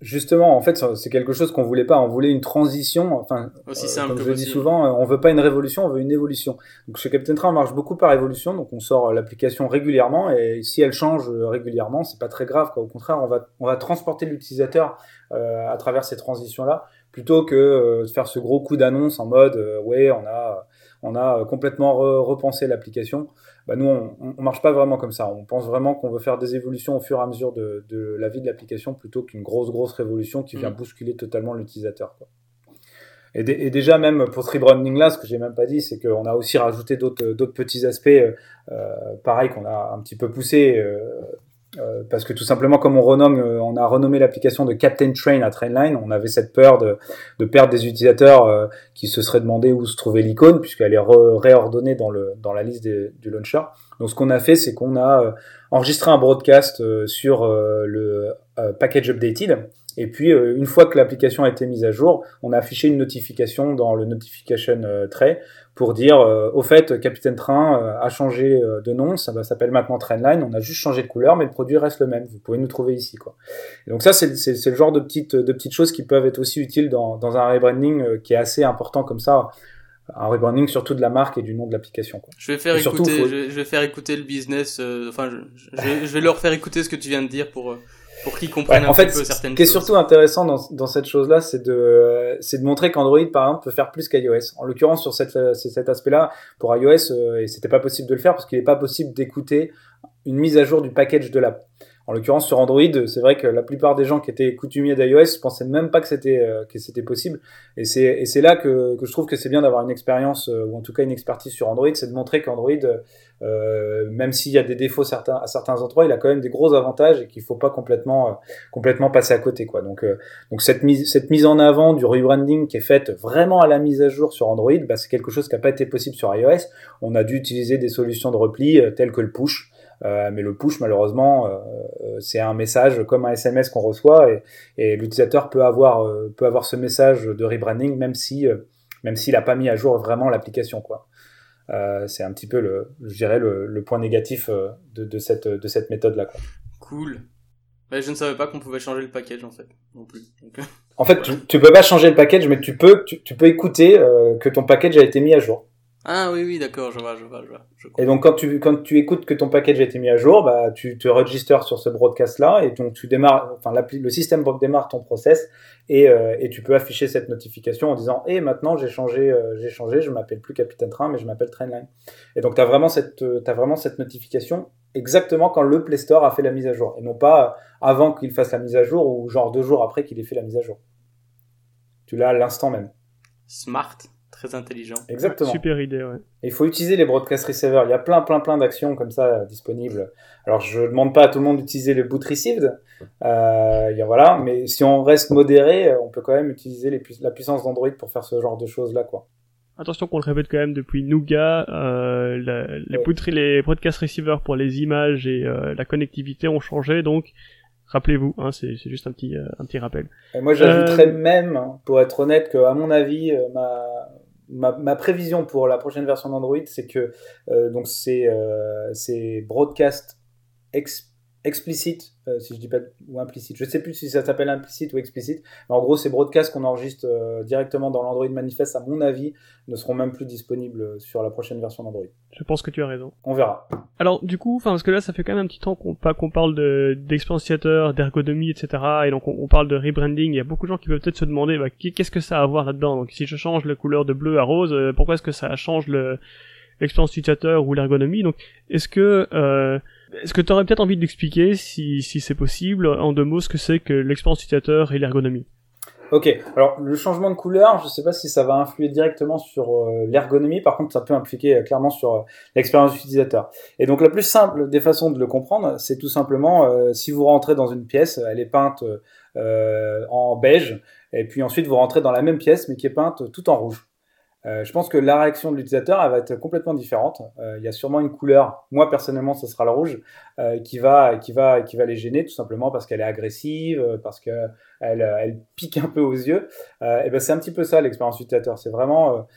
Justement, en fait, c'est quelque chose qu'on voulait pas. On voulait une transition. Enfin, Aussi euh, comme je le dis souvent, euh, on veut pas une révolution, on veut une évolution. Donc chez Captain Train, on marche beaucoup par évolution. Donc on sort euh, l'application régulièrement et si elle change régulièrement, c'est pas très grave. Quoi. Au contraire, on va on va transporter l'utilisateur euh, à travers ces transitions-là, plutôt que de faire ce gros coup d'annonce en mode ouais, on a on a complètement repensé l'application bah nous, on, on marche pas vraiment comme ça. On pense vraiment qu'on veut faire des évolutions au fur et à mesure de, de la vie de l'application plutôt qu'une grosse, grosse révolution qui vient mm. bousculer totalement l'utilisateur. Et, et, déjà, même pour ce rebranding là, ce que j'ai même pas dit, c'est qu'on a aussi rajouté d'autres petits aspects, euh, pareil, qu'on a un petit peu poussé. Euh, euh, parce que tout simplement, comme on renomme, euh, on a renommé l'application de Captain Train à Trainline, on avait cette peur de, de perdre des utilisateurs euh, qui se seraient demandé où se trouvait l'icône, puisqu'elle est réordonnée dans, le, dans la liste des, du launcher. Donc ce qu'on a fait, c'est qu'on a enregistré un broadcast sur le package updated, et puis, une fois que l'application a été mise à jour, on a affiché une notification dans le notification tray pour dire euh, au fait Capitaine Train euh, a changé euh, de nom, ça s'appelle maintenant Trainline, on a juste changé de couleur mais le produit reste le même. Vous pouvez nous trouver ici quoi. Et donc ça c'est le genre de petites de petites choses qui peuvent être aussi utiles dans, dans un rebranding qui est assez important comme ça un rebranding surtout de la marque et du nom de l'application. Je vais faire écouter, je, vais faire écouter le business. enfin, je, je, vais leur faire écouter ce que tu viens de dire pour pour qu'ils comprennent un fait, peu certaines Ce qui est surtout intéressant dans, dans cette chose-là, c'est de, c'est de montrer qu'Android, par exemple, peut faire plus qu'iOS. En l'occurrence, sur cette, cet aspect-là, pour iOS, euh, et c'était pas possible de le faire parce qu'il n'est pas possible d'écouter une mise à jour du package de l'app. En l'occurrence, sur Android, c'est vrai que la plupart des gens qui étaient coutumiers d'iOS pensaient même pas que c'était euh, que c'était possible. Et c'est là que, que je trouve que c'est bien d'avoir une expérience euh, ou en tout cas une expertise sur Android, c'est de montrer qu'Android, euh, même s'il y a des défauts certains à certains endroits, il a quand même des gros avantages et qu'il faut pas complètement euh, complètement passer à côté quoi. Donc donc cette mise cette mise en avant du rebranding qui est faite vraiment à la mise à jour sur Android, bah, c'est quelque chose qui n'a pas été possible sur iOS. On a dû utiliser des solutions de repli telles que le push. Euh, mais le push, malheureusement, euh, euh, c'est un message comme un SMS qu'on reçoit et, et l'utilisateur peut avoir peut avoir ce message de rebranding même si même s'il n'a pas mis à jour vraiment l'application, quoi. c'est un petit peu le, je dirais le, le point négatif de, de, cette de cette méthode là. Quoi. Cool. Mais je ne savais pas qu'on pouvait changer le package en fait, non plus. en fait, tu, tu peux pas changer le package, mais tu peux, tu, tu peux écouter que ton package a été mis à jour. Ah oui, oui, d'accord, je vois, je vois, je vois. et donc quand tu, quand tu écoutes que ton package a été mis à jour, bah, tu te registers sur ce broadcast-là et donc tu démarres, enfin le système démarre ton process et, euh, et tu peux afficher cette notification en disant et eh, maintenant j'ai changé, euh, j'ai changé, je m'appelle plus Capitaine Train mais je m'appelle Trainline. Et donc tu as vraiment cette, euh, as vraiment cette notification exactement quand le Play Store a fait la mise à jour et non pas avant qu'il fasse la mise à jour ou genre deux jours après qu'il ait fait la mise à jour. Tu l'as à l'instant même. Smart très intelligent. Exactement. Super idée, ouais. il faut utiliser les broadcast receivers. Il y a plein, plein, plein d'actions comme ça euh, disponibles. Alors, je ne demande pas à tout le monde d'utiliser le boot received. Euh, voilà, mais si on reste modéré, euh, on peut quand même utiliser les la puissance d'Android pour faire ce genre de choses là, quoi. Attention qu'on le répète quand même depuis Nougat, euh, les, ouais. les broadcast receivers pour les images et euh, la connectivité ont changé, donc rappelez-vous, hein, c'est juste un petit, un petit rappel. Et moi j'ajouterais même, pour être honnête, que à mon avis, ma, ma, prévision pour la prochaine version d'Android, c'est que euh, donc c'est euh, broadcast explicite, euh, si je dis pas ou implicite. Je sais plus si ça s'appelle implicite ou explicite, mais en gros, ces broadcasts qu'on enregistre euh, directement dans l'Android Manifest, à mon avis, ne seront même plus disponibles sur la prochaine version d'Android. Je pense que tu as raison. On verra. Alors, du coup, enfin, parce que là, ça fait quand même un petit temps qu'on qu'on parle de d'expérience d'ergonomie, etc. Et donc, on, parle de rebranding. Il y a beaucoup de gens qui peuvent peut-être se demander, bah, qu'est-ce que ça a à voir là-dedans? Donc, si je change la couleur de bleu à rose, euh, pourquoi est-ce que ça change le l'expérience utilisateur ou l'ergonomie? Donc, est-ce que euh, est-ce que tu aurais peut-être envie d'expliquer, si, si c'est possible, en deux mots, ce que c'est que l'expérience utilisateur et l'ergonomie? Ok, alors le changement de couleur, je ne sais pas si ça va influer directement sur euh, l'ergonomie, par contre ça peut impliquer euh, clairement sur euh, l'expérience utilisateur. Et donc la plus simple des façons de le comprendre, c'est tout simplement si vous rentrez dans une pièce, elle est peinte en beige, et puis ensuite vous rentrez dans la même pièce mais qui est peinte tout en rouge. Euh, je pense que la réaction de l'utilisateur va être complètement différente. Euh, il y a sûrement une couleur, moi personnellement ce sera le rouge, euh, qui va qui va qui va les gêner tout simplement parce qu'elle est agressive, parce que elle, elle pique un peu aux yeux. et ben c'est un petit peu ça l'expérience utilisateur. C'est vraiment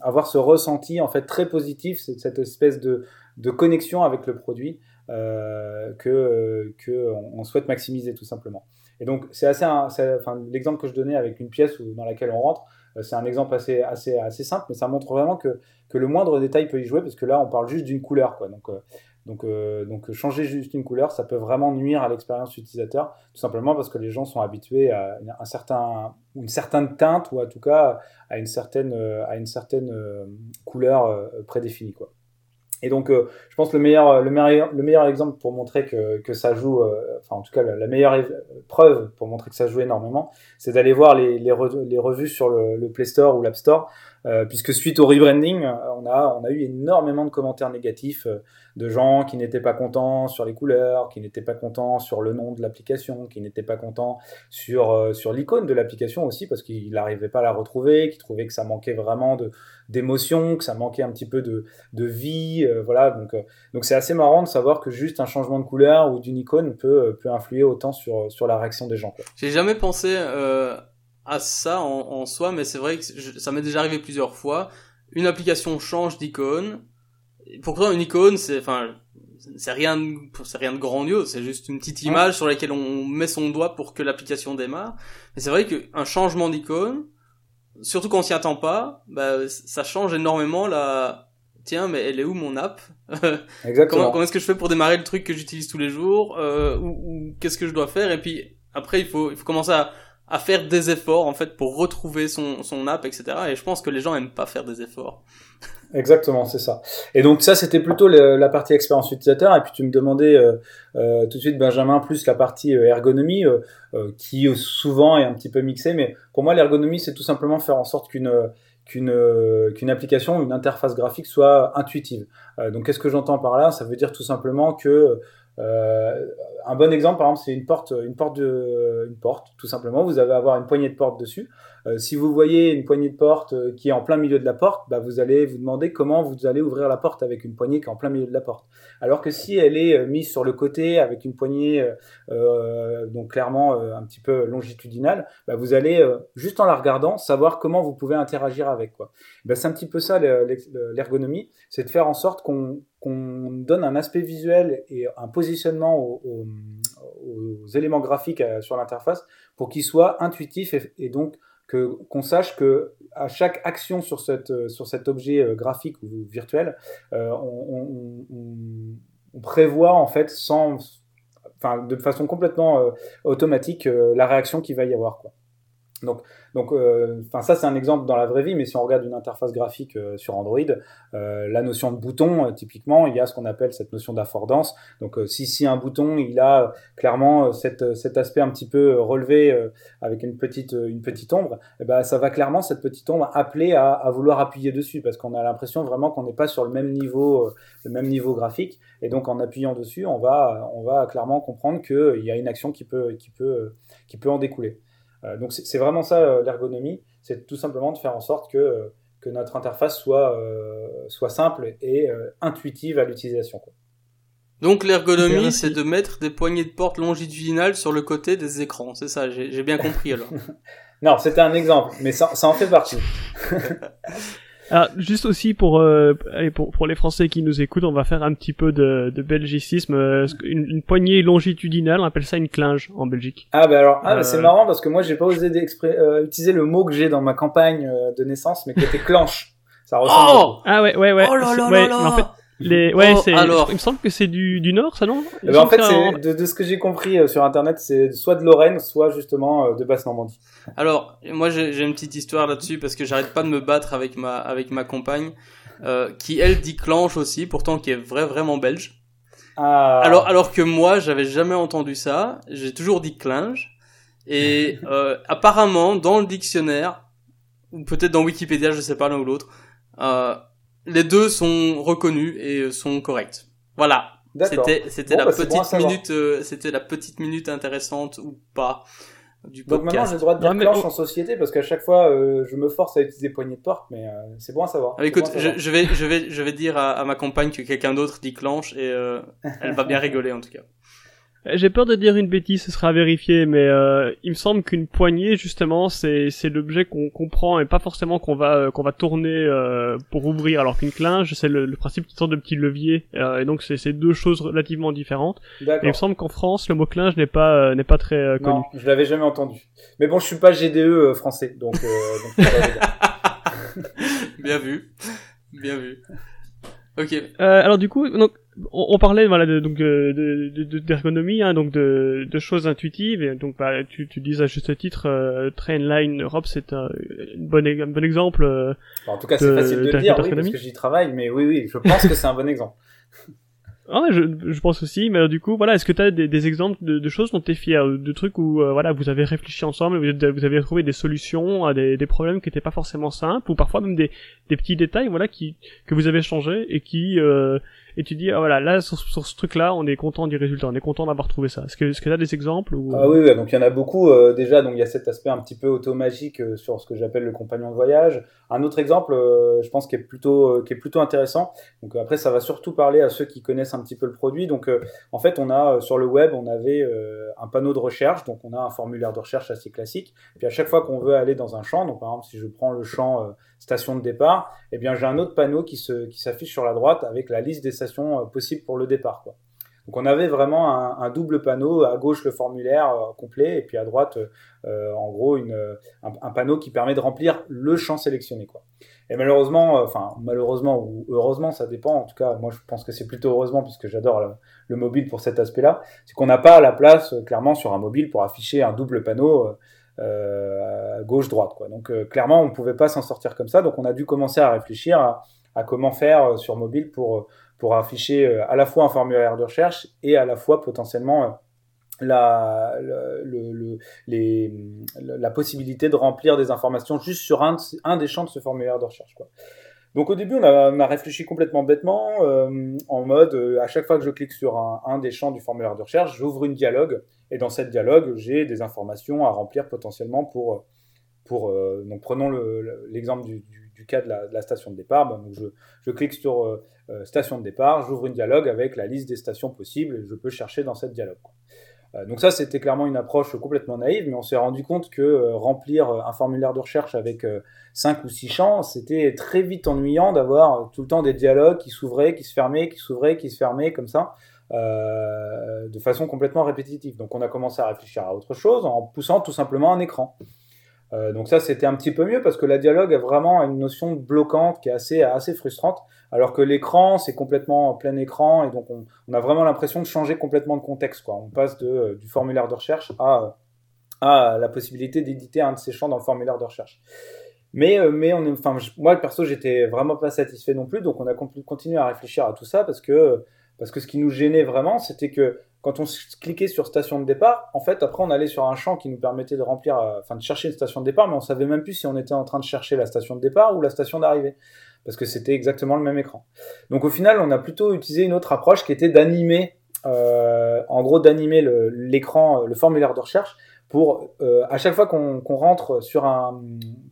avoir ce ressenti en fait très positif, cette espèce de connexion avec le produit que que souhaite maximiser tout simplement. Et donc c'est assez, enfin l'exemple que je donnais avec une pièce dans laquelle on rentre c'est un exemple assez, assez, simple, mais ça montre vraiment que, le moindre détail peut y jouer, parce que là, on parle juste d'une couleur. Euh, euh, donc changer juste une couleur, ça peut vraiment nuire à l'expérience utilisateur, tout simplement parce que les gens sont habitués à une certaine teinte, ou en tout cas à une certaine, couleur prédéfinie. Et donc, euh, je pense que le meilleur, le meilleur, le meilleur exemple pour montrer que, que ça joue, euh, enfin en tout cas la, meilleure preuve pour montrer que ça joue énormément, c'est d'aller voir les, revues sur le, le, Play Store ou l'App Store euh, puisque suite au rebranding, euh, on a, on a eu énormément de commentaires négatifs euh, de gens qui n'étaient pas contents sur les couleurs, qui n'étaient pas contents sur le nom de l'application, qui n'étaient pas contents sur, sur l'icône de l'application aussi, parce qu'ils n'arrivaient pas à la retrouver, qui trouvaient que ça manquait vraiment d'émotion, que ça manquait un petit peu de, de vie, voilà. Donc donc c'est assez marrant de savoir que juste un changement de couleur ou d'une icône peut peut influer autant sur sur la réaction des gens. J'ai jamais pensé à ça en, en soi, mais c'est vrai que ça m'est déjà arrivé plusieurs fois. Une application change d'icône. Pourtant, une icône, c'est, enfin, c'est rien, c'est rien de grandiose. C'est juste une petite image sur laquelle on met son doigt pour que l'application démarre. Mais c'est vrai qu'un changement d'icône, surtout quand on s'y attend pas, bah, ça change énormément la, tiens, mais elle est où mon app? Exactement. Comment, est-ce que je fais pour démarrer le truc que j'utilise tous les jours euh, Ou, ou qu'est-ce que je dois faire? Et puis après, il faut, il faut commencer à, à faire des efforts en fait pour retrouver son, son app, etc. Et je pense que les gens aiment pas faire des efforts. Exactement, c'est ça. Et donc ça, c'était plutôt la partie expérience utilisateur. Et puis tu me demandais euh, euh, tout de suite, Benjamin, plus la partie euh, ergonomie, qui souvent est un petit peu mixée. Mais pour moi, l'ergonomie, c'est tout simplement faire en sorte qu'une qu'une qu'une application, une interface graphique soit intuitive. donc qu'est-ce que j'entends par là? Ça veut dire tout simplement que un bon exemple, par exemple, c'est une porte, une porte une porte, tout simplement. Vous allez avoir une poignée de porte dessus. Euh, si vous voyez une poignée de porte euh, qui est en plein milieu de la porte, bah, vous allez vous demander comment vous allez ouvrir la porte avec une poignée qui est en plein milieu de la porte. Alors que si elle est mise sur le côté avec une poignée euh, donc clairement un petit peu longitudinale, bah, vous allez juste en la regardant savoir comment vous pouvez interagir avec quoi. Bah, c'est un petit peu ça l'ergonomie, c'est de faire en sorte qu'on donne un aspect visuel et un positionnement aux, éléments graphiques euh, sur l'interface pour qu'il soit intuitif et, donc qu'on sache que à chaque action sur euh, cet objet euh, graphique ou virtuel, on, prévoit en fait sans de façon complètement automatique la réaction qu'il va y avoir. Donc, donc, euh, ça c'est un exemple dans la vraie vie, mais si on regarde une interface graphique euh, sur Android, euh, la notion de bouton, typiquement, il y a ce qu'on appelle cette notion d'affordance. Donc, si si un bouton, il a clairement cette, cet aspect un petit peu relevé avec une petite une petite ombre, eh ben ça va clairement cette petite ombre appeler à, à vouloir appuyer dessus parce qu'on a l'impression vraiment qu'on n'est pas sur le même niveau le même niveau graphique et donc en appuyant dessus, on va on va clairement comprendre qu'il y a une action qui peut qui peut qui peut en découler. Euh, donc c'est vraiment ça euh, l'ergonomie, c'est tout simplement de faire en sorte que, euh, que notre interface soit, soit simple et intuitive à l'utilisation. Donc l'ergonomie, c'est de mettre des poignées de porte longitudinales sur le côté des écrans, c'est ça, j'ai bien compris alors. non, c'était un exemple, mais ça, ça en fait partie. Alors, juste aussi pour, euh, pour, pour les Français qui nous écoutent, on va faire un petit peu de, de belgicisme. Euh, une, une, poignée longitudinale, on appelle ça une clinge en Belgique. Ah bah alors, ah, bah, c'est euh, marrant parce que moi j'ai pas osé euh, utiliser le mot que j'ai dans ma campagne de naissance, mais qui était clanche. Ça ressemble. Oh ah ouais ouais ouais. Oh là là ouais, là En fait, les... Ouais, oh, c'est. Alors... Il me semble que c'est du, du nord, ça non? Eh ben, En fait, c'est de, de, ce que j'ai compris euh, sur internet, c'est soit de Lorraine, soit justement euh, de basse Normandie. Alors, moi, j'ai une petite histoire là-dessus parce que j'arrête pas de me battre avec ma avec ma compagne, euh, qui elle dit clanche aussi, pourtant qui est vrai vraiment belge. Ah. Alors alors que moi, j'avais jamais entendu ça. J'ai toujours dit clinge. Et euh, apparemment, dans le dictionnaire ou peut-être dans Wikipédia, je sais pas l'un ou l'autre. Euh, les deux sont reconnus et sont corrects. Voilà. C'était c'était la bah, petite minute euh, c'était la petite minute intéressante ou pas du podcast. Donc maintenant j'ai le droit de dire clanche en société parce qu'à chaque fois euh, je me force à utiliser poignée de porte mais euh, c'est bon à savoir. Ah, écoute, Je, je, vais je vais je vais dire à, à ma compagne que quelqu'un d'autre dit clanche et elle va bien rigoler en tout cas. Euh, j'ai peur de dire une bêtise, ce sera vérifié, mais euh, il me semble qu'une poignée, justement, c'est c'est l'objet qu'on comprend et pas forcément qu'on va euh, qu'on va tourner euh, pour ouvrir, alors qu'une clinge, c'est le, principe qui sorte de petit levier, et donc c'est c'est deux choses relativement différentes. Et il me semble qu'en France, le mot clinge n'est pas n'est pas très connu. Non, je l'avais jamais entendu. Mais bon, je suis pas GDE français, donc. donc bien vu, bien vu. Ok. Euh, alors du coup, donc on, parlait voilà de, donc de d'ergonomie, hein, donc de, de choses intuitives. Et donc bah, tu, tu dis à juste titre, euh, Trainline Europe, c'est un, bon, un bon exemple. Euh, en tout cas, c'est facile de, dire, oui, parce que j'y travaille, mais oui, oui, je pense que c'est un bon exemple. Ah je, je pense aussi, mais du coup, voilà, est-ce que tu as des, des exemples de, de choses dont tu es fier, de trucs où euh, voilà, vous avez réfléchi ensemble, vous, vous avez trouvé des solutions à des, des problèmes qui n'étaient pas forcément simples, ou parfois même des, des petits détails, voilà, qui que vous avez changé et qui euh, et tu dis ah, voilà, là sur, ce truc-là, on est content du résultat, on est content d'avoir trouvé ça. Est-ce que est-ce que tu as des exemples ou Ah oui, oui, donc il y en a beaucoup euh, déjà. Donc il y a cet aspect un petit peu automagique euh, sur ce que j'appelle le compagnon de voyage. Un autre exemple, euh, je pense, qui est plutôt euh, qui est plutôt intéressant. Donc après, ça va surtout parler à ceux qui connaissent un petit peu le produit. Donc euh, en fait, on a euh, sur le web, on avait euh, un panneau de recherche. Donc on a un formulaire de recherche assez classique. Puis à chaque fois qu'on veut aller dans un champ, donc par exemple si je prends le champ euh, station de départ, eh bien j'ai un autre panneau qui se qui s'affiche sur la droite avec la liste des stations euh, possibles pour le départ. Donc on avait vraiment un, double panneau, à gauche le formulaire euh, complet et puis à droite euh, en gros une, un, panneau qui permet de remplir le champ sélectionné. Et malheureusement, enfin malheureusement ou heureusement, ça dépend. En tout cas, moi je pense que c'est plutôt heureusement puisque j'adore le, le mobile pour cet aspect-là, c'est qu'on n'a pas la place clairement sur un mobile pour afficher un double panneau. Euh, gauche-droite. Donc euh, clairement, on ne pouvait pas s'en sortir comme ça. Donc on a dû commencer à réfléchir à, comment faire euh, sur mobile pour, pour afficher à la fois un formulaire de recherche et à la fois potentiellement la, la possibilité de remplir des informations juste sur un, un des champs de ce formulaire de recherche. Quoi. Donc au début, on a, réfléchi complètement bêtement, en mode, à chaque fois que je clique sur un des champs du formulaire de recherche, j'ouvre une dialogue, et dans cette dialogue, j'ai des informations à remplir potentiellement pour, pour euh, donc prenons le- le- l'exemple du, cas de la, station de départ, donc je, clique sur euh, euh, station de départ, j'ouvre une dialogue avec la liste des stations possibles, et je peux chercher dans cette dialogue. donc ça, c'était clairement une approche complètement naïve, mais on s'est rendu compte que remplir un formulaire de recherche avec euh, cinq ou six champs, c'était très vite ennuyant d'avoir tout le temps des dialogues qui s'ouvraient, qui se fermaient, qui s'ouvraient, qui se fermaient comme ça, euh, de façon complètement répétitive. Donc on a commencé à réfléchir à autre chose en poussant tout simplement un écran. Euh, donc ça, c'était un petit peu mieux parce que la dialogue a vraiment une notion bloquante qui est assez, assez frustrante, alors que l'écran, c'est complètement en plein écran et donc on, a vraiment l'impression de changer complètement de contexte. Quoi. On passe de, euh, du formulaire de recherche à, à la possibilité d'éditer un de ces champs dans le formulaire de recherche. Mais, mais on enfin, moi, perso, j'étais vraiment pas satisfait non plus, donc on a con- continué à réfléchir à tout ça parce que, parce que ce qui nous gênait vraiment, c'était que quand on cliquait sur station de départ, en fait, après, on allait sur un champ qui nous permettait de remplir, euh, de chercher une station de départ, mais on savait même plus si on était en train de chercher la station de départ ou la station d'arrivée, parce que c'était exactement le même écran. Donc, au final, on a plutôt utilisé une autre approche qui était d'animer, euh, en gros, d'animer l'écran, le formulaire de recherche, pour euh, à chaque fois qu'on rentre sur un,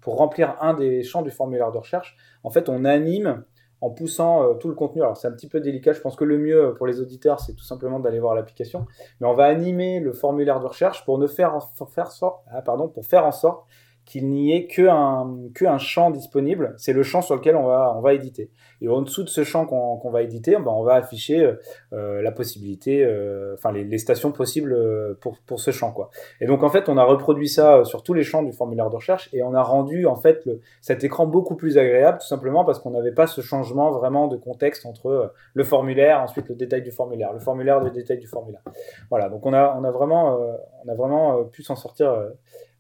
pour remplir un des champs du formulaire de recherche, en fait, on anime en poussant euh, tout le contenu. Alors c'est un petit peu délicat. Je pense que le mieux pour les auditeurs, c'est tout simplement d'aller voir l'application. Mais on va animer le formulaire de recherche pour ne faire, pour faire ah, pardon, pour faire en sorte qu'il n'y ait que un, que un champ disponible. C'est le champ sur lequel on va, on va éditer. Et en dessous de ce champ qu'on va éditer, ben, on va afficher euh, la possibilité, euh, enfin les, stations possibles euh, pour, pour ce champ. Quoi. Et donc en fait, on a reproduit ça sur tous les champs du formulaire de recherche et on a rendu en fait cet écran beaucoup plus agréable, tout simplement parce qu'on n'avait pas ce changement vraiment de contexte entre euh, le formulaire, ensuite le détail du formulaire, le formulaire, le détail du formulaire. Voilà, donc on a, on a vraiment, euh, on a vraiment euh, pu s'en sortir.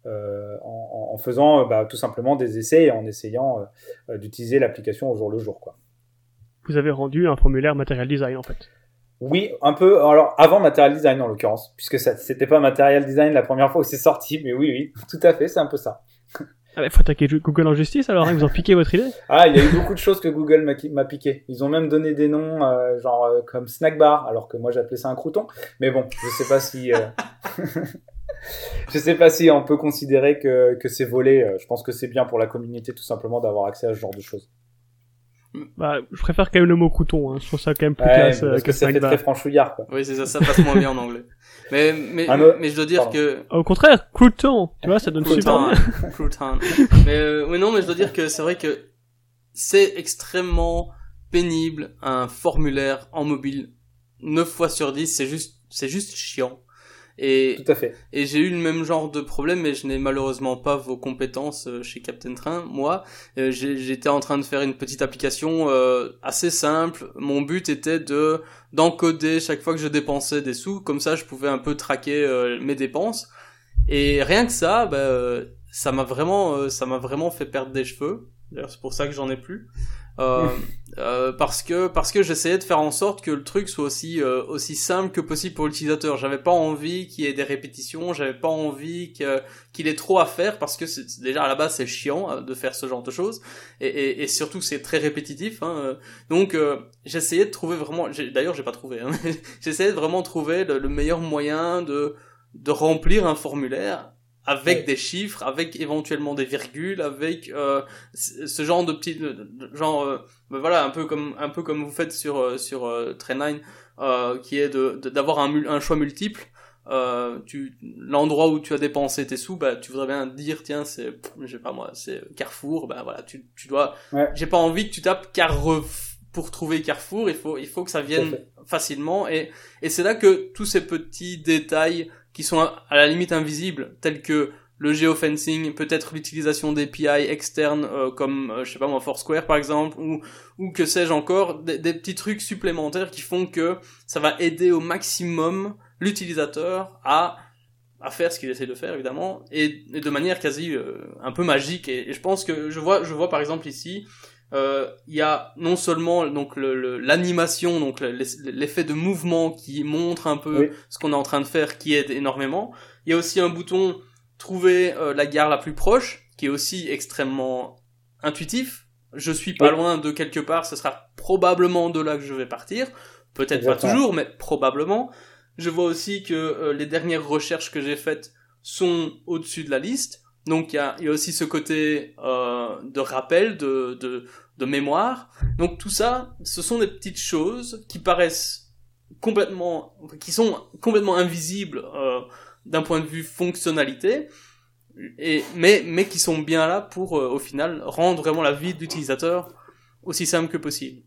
Euh, en, en faisant euh, bah, tout simplement des essais et en essayant euh, d'utiliser l'application au jour le jour. Quoi. vous avez rendu un formulaire Material Design en fait Oui, un peu. Alors avant Material Design en l'occurrence, puisque ça c'était pas Material Design la première fois où c'est sorti, mais oui, oui, tout à fait, c'est un peu ça. Ah bah, faut attaquer Google en justice alors, hein, ils ont piqué votre idée Ah, il y a eu beaucoup de choses que Google m'a m'a piqué. Ils ont même donné des noms, euh, genre euh, comme snack bar, alors que moi j'appelais ça un crouton. Mais bon, je sais pas si. euh, je sais pas si on peut considérer que, que c'est volé. Je pense que c'est bien pour la communauté tout simplement d'avoir accès à ce genre de choses. Bah, je préfère quand même le mot couton, hein. je trouve ça quand même plus Ouais, classe euh, parce que que ça fait très franchouillard, quoi. Oui, c'est ça, ça passe moins bien en anglais. Mais, mais, autre- mais je dois dire Pardon. que, Au contraire, crouton, tu vois, ça donne super Crouton, bien. crouton. Mais, euh, mais non, mais je dois dire que c'est vrai que c'est extrêmement pénible un formulaire en mobile. 9 fois sur 10, c'est juste, c'est juste chiant. Et, Tout à fait. et j'ai eu le même genre de problème, mais je n'ai malheureusement pas vos compétences euh, chez Captain Train. Moi, euh, j'étais en train de faire une petite application euh, assez simple. Mon but était de d'encoder chaque fois que je dépensais des sous, comme ça je pouvais un peu traquer mes dépenses. Et rien que ça, bah, ça m'a vraiment, ça m'a vraiment fait perdre des cheveux. D'ailleurs, c'est pour ça que j'en ai plus. Euh, euh, parce que parce que j'essayais de faire en sorte que le truc soit aussi euh, aussi simple que possible pour l'utilisateur. J'avais pas envie qu'il y ait des répétitions, j'avais pas envie que qu'il ait trop à faire parce que c'est déjà à la base c'est chiant euh, de faire ce genre de choses et, et, et surtout c'est très répétitif. Hein. Donc j'essayais de trouver vraiment. D'ailleurs j'ai pas trouvé. Hein, j'essayais de vraiment trouver le, le meilleur moyen de de remplir un formulaire avec des chiffres, avec éventuellement des virgules, avec euh, ce genre de petits, genre, euh, ben voilà, un peu comme un peu comme vous faites sur euh, sur euh, Train9, euh, qui est de d'avoir un, un choix multiple. Euh, tu l'endroit où tu as dépensé tes sous, bah tu voudrais bien dire tiens c'est, je sais pas moi, c'est Carrefour, bah voilà tu tu dois, j'ai pas envie que tu tapes Carrefour pour trouver Carrefour, il faut il faut que ça vienne facilement. Et et c'est là que tous ces petits détails qui sont à la limite invisibles, tels que le geofencing, peut-être l'utilisation d'API externes euh, comme euh, je sais pas moi Foursquare par exemple ou ou que sais-je encore des, petits trucs supplémentaires qui font que ça va aider au maximum l'utilisateur à à faire ce qu'il essaie de faire évidemment et, de manière quasi euh, un peu magique. Et, je pense que je vois je vois par exemple ici il y a non seulement donc l'animation, donc l'effet de mouvement qui montre un peu ce qu'on est en train de faire, qui aide énormément. Il y a aussi un bouton trouver euh, la gare la plus proche, qui est aussi extrêmement intuitif. Je suis pas loin de quelque part, ce sera probablement de là que je vais partir. Peut-être pas toujours, mais probablement. Je vois aussi que euh, les dernières recherches que j'ai faites sont au-dessus de la liste. Donc il y a, aussi ce côté euh, de rappel, de, mémoire. Donc tout ça, ce sont des petites choses qui paraissent complètement, qui sont complètement invisibles euh, d'un point de vue fonctionnalité, mais qui sont bien là pour euh, au final rendre vraiment la vie de l'utilisateur aussi simple que possible.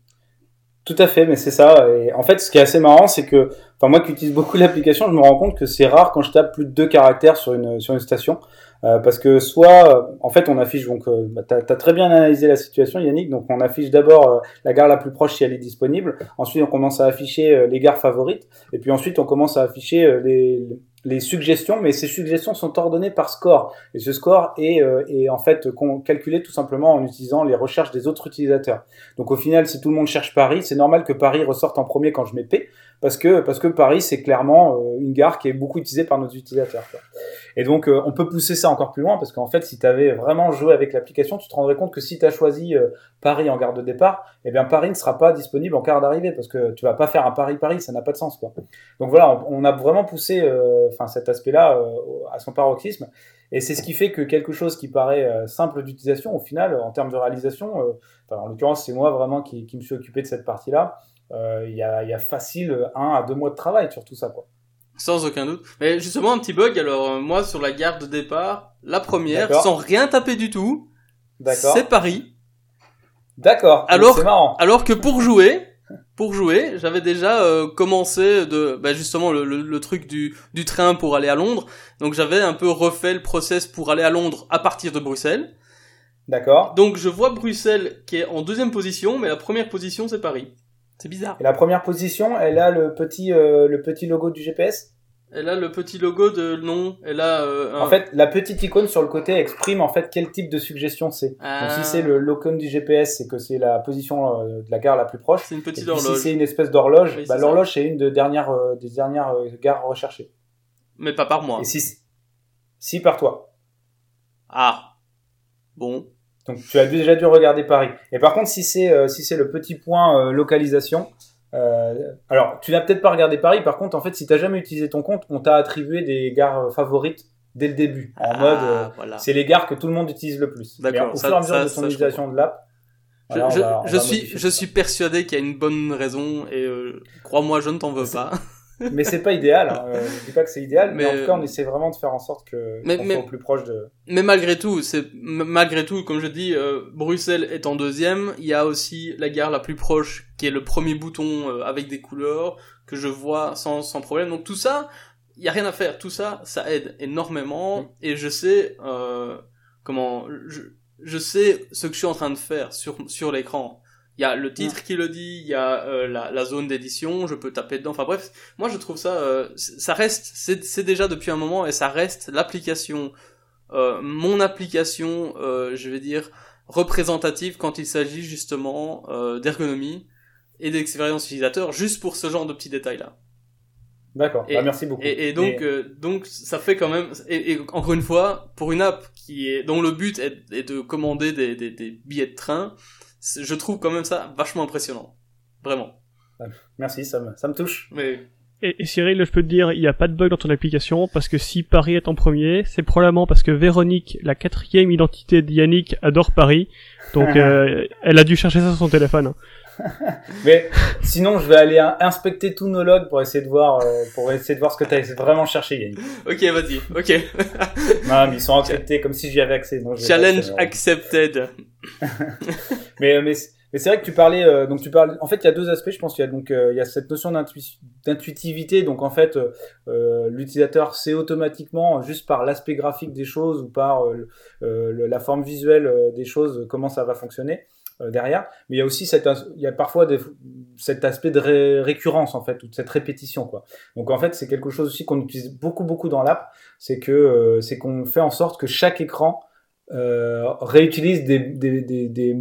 Tout à fait, mais c'est ça. En fait, ce qui est assez marrant, c'est que, enfin moi qui utilise beaucoup l'application, je me rends compte que c'est rare quand je tape plus de deux caractères sur une station. Euh, parce que soit, en fait, on affiche donc, euh, bah, tu as, très bien analysé la situation, Yannick. Donc, on affiche d'abord euh, la gare la plus proche si elle est disponible. Ensuite, on commence à afficher les gares favorites. Et puis ensuite, on commence à afficher les, les suggestions, mais ces suggestions sont ordonnées par score. Et ce score est, est en fait calculé tout simplement en utilisant les recherches des autres utilisateurs. Donc au final, si tout le monde cherche Paris, c'est normal que Paris ressorte en premier quand je mets P, parce que parce que Paris c'est clairement une gare qui est beaucoup utilisée par nos utilisateurs. Quoi. Et donc, euh, on peut pousser ça encore plus loin parce qu'en fait, si tu avais vraiment joué avec l'application, tu te rendrais compte que si tu as choisi euh, Paris en gare de départ, eh bien Paris ne sera pas disponible en gare d'arrivée parce que tu vas pas faire un Paris-Paris, ça n'a pas de sens. Quoi. Donc voilà, on, a vraiment poussé euh, enfin cet aspect-là à son paroxysme. Et c'est ce qui fait que quelque chose qui paraît simple d'utilisation, au final, en termes de réalisation, en l'occurrence, c'est moi vraiment qui, qui, me suis occupé de cette partie-là. Il y, a, y a facile un à deux mois de travail sur tout ça. Quoi. Sans aucun doute. Mais justement, un petit bug, alors euh, moi sur la gare de départ, la première, sans rien taper du tout, c'est Paris. D'accord. Alors, alors que pour jouer, pour jouer, j'avais déjà euh, commencé de, bah justement le, le, truc du, du train pour aller à Londres. Donc j'avais un peu refait le process pour aller à Londres à partir de Bruxelles. D'accord. Donc je vois Bruxelles qui est en deuxième position, mais la première position c'est Paris. C'est bizarre. Et la première position, elle a le petit, euh, le petit logo du GPS Elle a le petit logo de nom. Elle a. Euh, En fait, la petite icône sur le côté exprime en fait quel type de suggestion c'est. Donc si ah. c'est le logo du GPS, c'est que c'est la position euh, de la gare la plus proche. C'est une petite horloge. Si c'est une espèce d'horloge, bah, l'horloge c'est une de dernières, des dernières gares recherchées. Mais pas par moi. Et si, si par toi. Ah. Bon. Donc tu as déjà dû regarder Paris. Et par contre, si c'est euh, si c'est le petit point euh, localisation, euh, alors tu n'as peut-être pas regardé Paris. Par contre, en fait, si tu n'as jamais utilisé ton compte, on t'a attribué des gares favorites dès le début, en ah, mode c'est les gares que tout le monde utilise le plus. D'accord. Au fur et à mesure de ton utilisation de l'app. je, suis je suis persuadé qu'il y a une bonne raison et crois-moi, je ne t'en veux pas mais c'est pas idéal. Hein. Euh, je dis pas que c'est idéal, mais, en tout cas, on essaie vraiment de faire en sorte que mais, soit au plus proche de. Mais malgré tout, c'est malgré tout, comme je dis, euh, Bruxelles est en deuxième. Il y a aussi la gare la plus proche, qui est le premier bouton euh, avec des couleurs que je vois sans sans problème. Donc tout ça, il y a rien à faire. Tout ça, ça aide énormément. Mm. Et je sais comment je je sais ce que je suis en train de faire sur sur l'écran. Il y a le titre qui le dit, il y a euh, la, la, zone d'édition, je peux taper dedans. Enfin bref, moi je trouve ça, euh, ça reste, c'est déjà depuis un moment et ça reste l'application, euh, mon application, je vais dire représentative quand il s'agit justement euh, d'ergonomie et d'expérience utilisateur, juste pour ce genre de petits détails-là. D'accord, bah, merci beaucoup. Et, donc, euh, donc ça fait quand même, et, encore une fois, pour une app qui est dont le but est, de commander des, des, des, billets de train, je trouve quand même ça vachement impressionnant, vraiment. Merci, ça me, ça me touche. Mais... Et, Cyril, je peux te dire, il n'y a pas de bug dans ton application parce que si Paris est en premier, c'est probablement parce que Véronique, la quatrième identité de Yannick, adore Paris, donc euh, elle a dû chercher ça sur son téléphone. Hein. mais sinon, je vais aller inspecter tous nos logs pour essayer de voir, euh, pour essayer de voir ce que tu as vraiment cherché, Yannick. Ok, vas-y. Ok. non, mais ils sont acceptés comme si j'y avais accès. Challenge accepted. mais mais mais c'est vrai que tu parlais, euh, donc tu parles. En fait, il y a deux aspects. Je pense qu'il y a donc euh, il y a cette notion d'intuitivité. Donc en fait, l'utilisateur sait automatiquement, juste par l'aspect graphique des choses ou par la forme visuelle des choses, comment ça va fonctionner. Euh, derrière. Mais il y a aussi cette, il y a parfois des, cet aspect de récurrence en fait, ou de cette répétition quoi. Donc en fait, c'est quelque chose aussi qu'on utilise beaucoup beaucoup dans l'app, c'est que euh, c'est qu'on fait en sorte que chaque écran euh, réutilise des,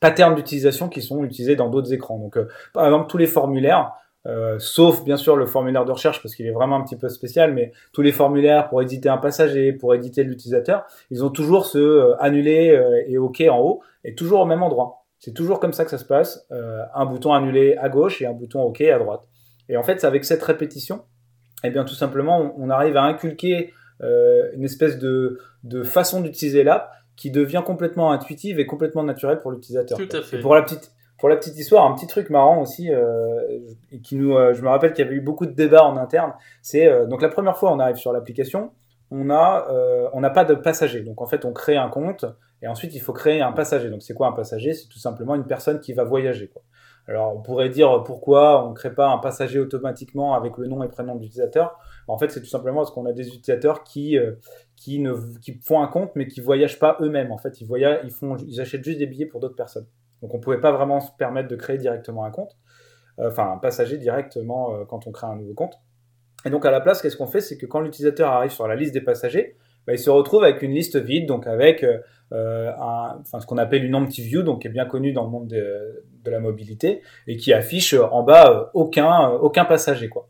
patterns d'utilisation qui sont utilisés dans d'autres écrans. Donc euh, par exemple tous les formulaires. Euh, sauf bien sûr le formulaire de recherche parce qu'il est vraiment un petit peu spécial, mais tous les formulaires pour éditer un passager, pour éditer l'utilisateur, ils ont toujours ce annuler et OK en haut et toujours au même endroit. C'est toujours comme ça que ça se passe. Euh, un bouton annulé à gauche et un bouton OK à droite. Et en fait, c'est avec cette répétition, eh bien, tout simplement, on, arrive à inculquer euh, une espèce de, de façon d'utiliser l'app qui devient complètement intuitive et complètement naturelle pour l'utilisateur. Tout à fait. Et pour la petite, pour la petite histoire, un petit truc marrant aussi, euh, qui nous, euh, je me rappelle qu'il y avait eu beaucoup de débats en interne. C'est euh, donc la première fois on arrive sur l'application, on a, on n'a pas de passager. Donc en fait, on crée un compte et ensuite, il faut créer un passager. Donc, c'est quoi un passager? C'est tout simplement une personne qui va voyager. Quoi. Alors, on pourrait dire pourquoi on ne crée pas un passager automatiquement avec le nom et prénom de l'utilisateur? En fait, c'est tout simplement parce qu'on a des utilisateurs qui, euh, qui, ne, font un compte, mais qui voyagent pas eux-mêmes. En fait, ils, voyagent, ils, font, ils achètent juste des billets pour d'autres personnes. Donc, on ne pouvait pas vraiment se permettre de créer directement un compte, euh, enfin, un passager directement euh, quand on crée un nouveau compte. Et donc, à la place, qu'est-ce qu'on fait? C'est que quand l'utilisateur arrive sur la liste des passagers, bah, il se retrouve avec une liste vide, donc avec ce qu'on appelle une empty view, donc qui est bien connu dans le monde de, de, la mobilité et qui affiche en bas aucun, aucun passager. Quoi.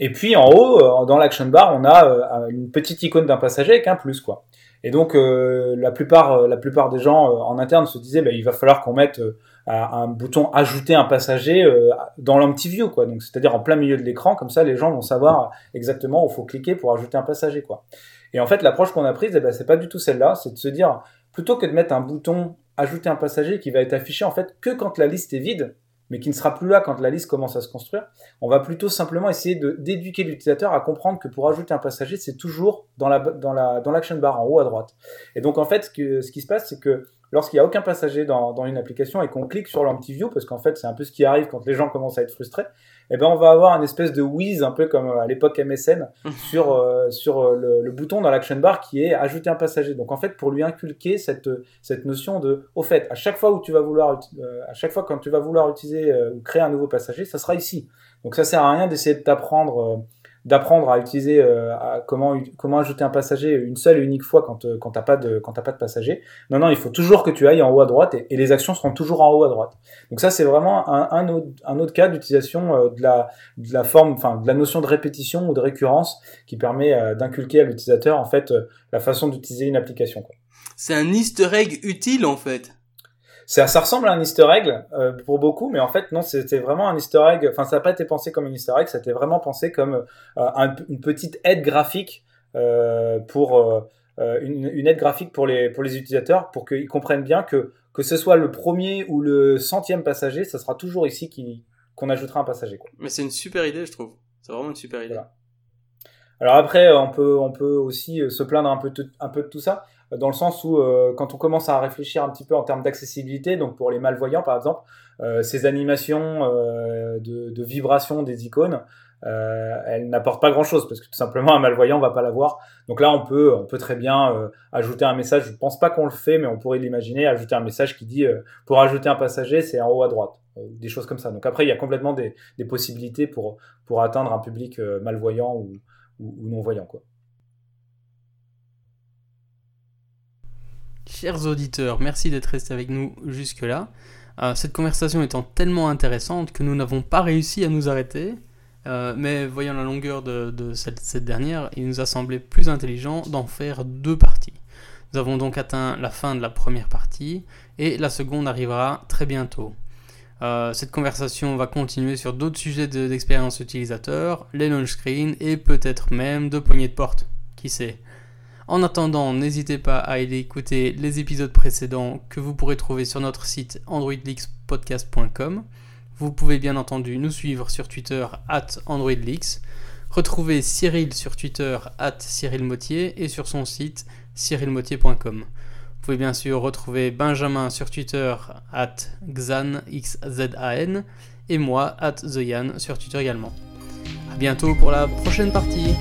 Et puis en haut, dans l'action bar, on a une petite icône d'un passager avec un plus. Quoi. Et donc la, plupart, la plupart des gens en interne se disaient bah, il va falloir qu'on mette un bouton ajouter un passager dans l'empty view, quoi. Donc c'est-à-dire en plein milieu de l'écran, comme ça les gens vont savoir exactement où faut cliquer pour ajouter un passager, quoi. Et en fait, l'approche qu'on a prise, eh ben, c'est pas du tout celle-là. C'est de se dire, plutôt que de mettre un bouton ajouter un passager qui va être affiché en fait que quand la liste est vide, mais qui ne sera plus là quand la liste commence à se construire, on va plutôt simplement essayer d'éduquer l'utilisateur à comprendre que pour ajouter un passager, c'est toujours dans la dans la dans l'action bar en haut à droite. Et donc en fait, ce, qui se passe, c'est que lorsqu'il n'y a aucun passager dans, dans une application et qu'on clique sur l'anti-view, parce qu'en fait c'est un peu ce qui arrive quand les gens commencent à être frustrés, eh ben on va avoir un espèce de whiz un peu comme à l'époque MSN sur euh, sur euh, le, le, bouton dans l'action bar qui est ajouter un passager. Donc en fait pour lui inculquer cette cette notion de au fait à chaque fois où tu vas vouloir euh, à chaque fois quand tu vas vouloir utiliser ou créer un nouveau passager, ça sera ici. Donc ça sert à rien d'essayer de t'apprendre d'apprendre à utiliser euh, à comment comment ajouter un passager une seule et unique fois quand euh, quand t'as pas de quand t'as pas de passager. Non non, il faut toujours que tu ailles en haut à droite et, les actions seront toujours en haut à droite. Donc ça c'est vraiment un, un, autre, un autre cas d'utilisation euh, de la de la forme enfin de la notion de répétition ou de récurrence qui permet d'inculquer à l'utilisateur en fait la façon d'utiliser une application. C'est un Easter egg utile en fait ça, ça ressemble à un Easter egg euh, pour beaucoup, mais en fait non, c'était vraiment un Easter egg. Enfin, ça n'a pas été pensé comme un Easter egg, ça a été vraiment pensé comme euh, une petite aide graphique euh, pour une, une, aide graphique pour les pour les utilisateurs, pour qu'ils comprennent bien que que ce soit le premier ou le centième passager, ça sera toujours ici qu'on ajoutera un passager. Quoi. Mais c'est une super idée, je trouve. C'est vraiment une super idée. Alors après, on peut on peut aussi se plaindre un peu un peu de tout ça dans le sens où euh, quand on commence à réfléchir un petit peu en termes d'accessibilité, donc pour les malvoyants par exemple, euh, ces animations euh, de, de vibration des icônes, euh, elles n'apportent pas grand-chose parce que tout simplement un malvoyant va pas l'avoir. Donc là, on peut, on peut très bien euh, ajouter un message. Je pense pas qu'on le fait, mais on pourrait l'imaginer. Ajouter un message qui dit pour ajouter un passager, c'est en haut à droite, des choses comme ça. Donc après, il y a complètement des, des possibilités pour pour atteindre un public malvoyant ou, ou, ou non voyant quoi. Chers auditeurs, merci d'être restés avec nous jusque-là. Euh, cette conversation étant tellement intéressante que nous n'avons pas réussi à nous arrêter, euh, mais voyant la longueur de, cette, dernière, il nous a semblé plus intelligent d'en faire deux parties. Nous avons donc atteint la fin de la première partie et la seconde arrivera très bientôt. Euh, cette conversation va continuer sur d'autres sujets d'expérience utilisateur, les launch screens et peut-être même de poignées de porte. Qui sait? En attendant, n'hésitez pas à aller écouter les épisodes précédents que vous pourrez trouver sur notre site androidleakspodcast.com. Vous pouvez bien entendu nous suivre sur Twitter at AndroidLeaks, retrouver Cyril sur Twitter at Cyril et sur son site cyrilmotier.com. Vous pouvez bien sûr retrouver Benjamin sur Twitter at Xan, X-Z-A-N, et moi at TheYan sur Twitter également. A bientôt pour la prochaine partie.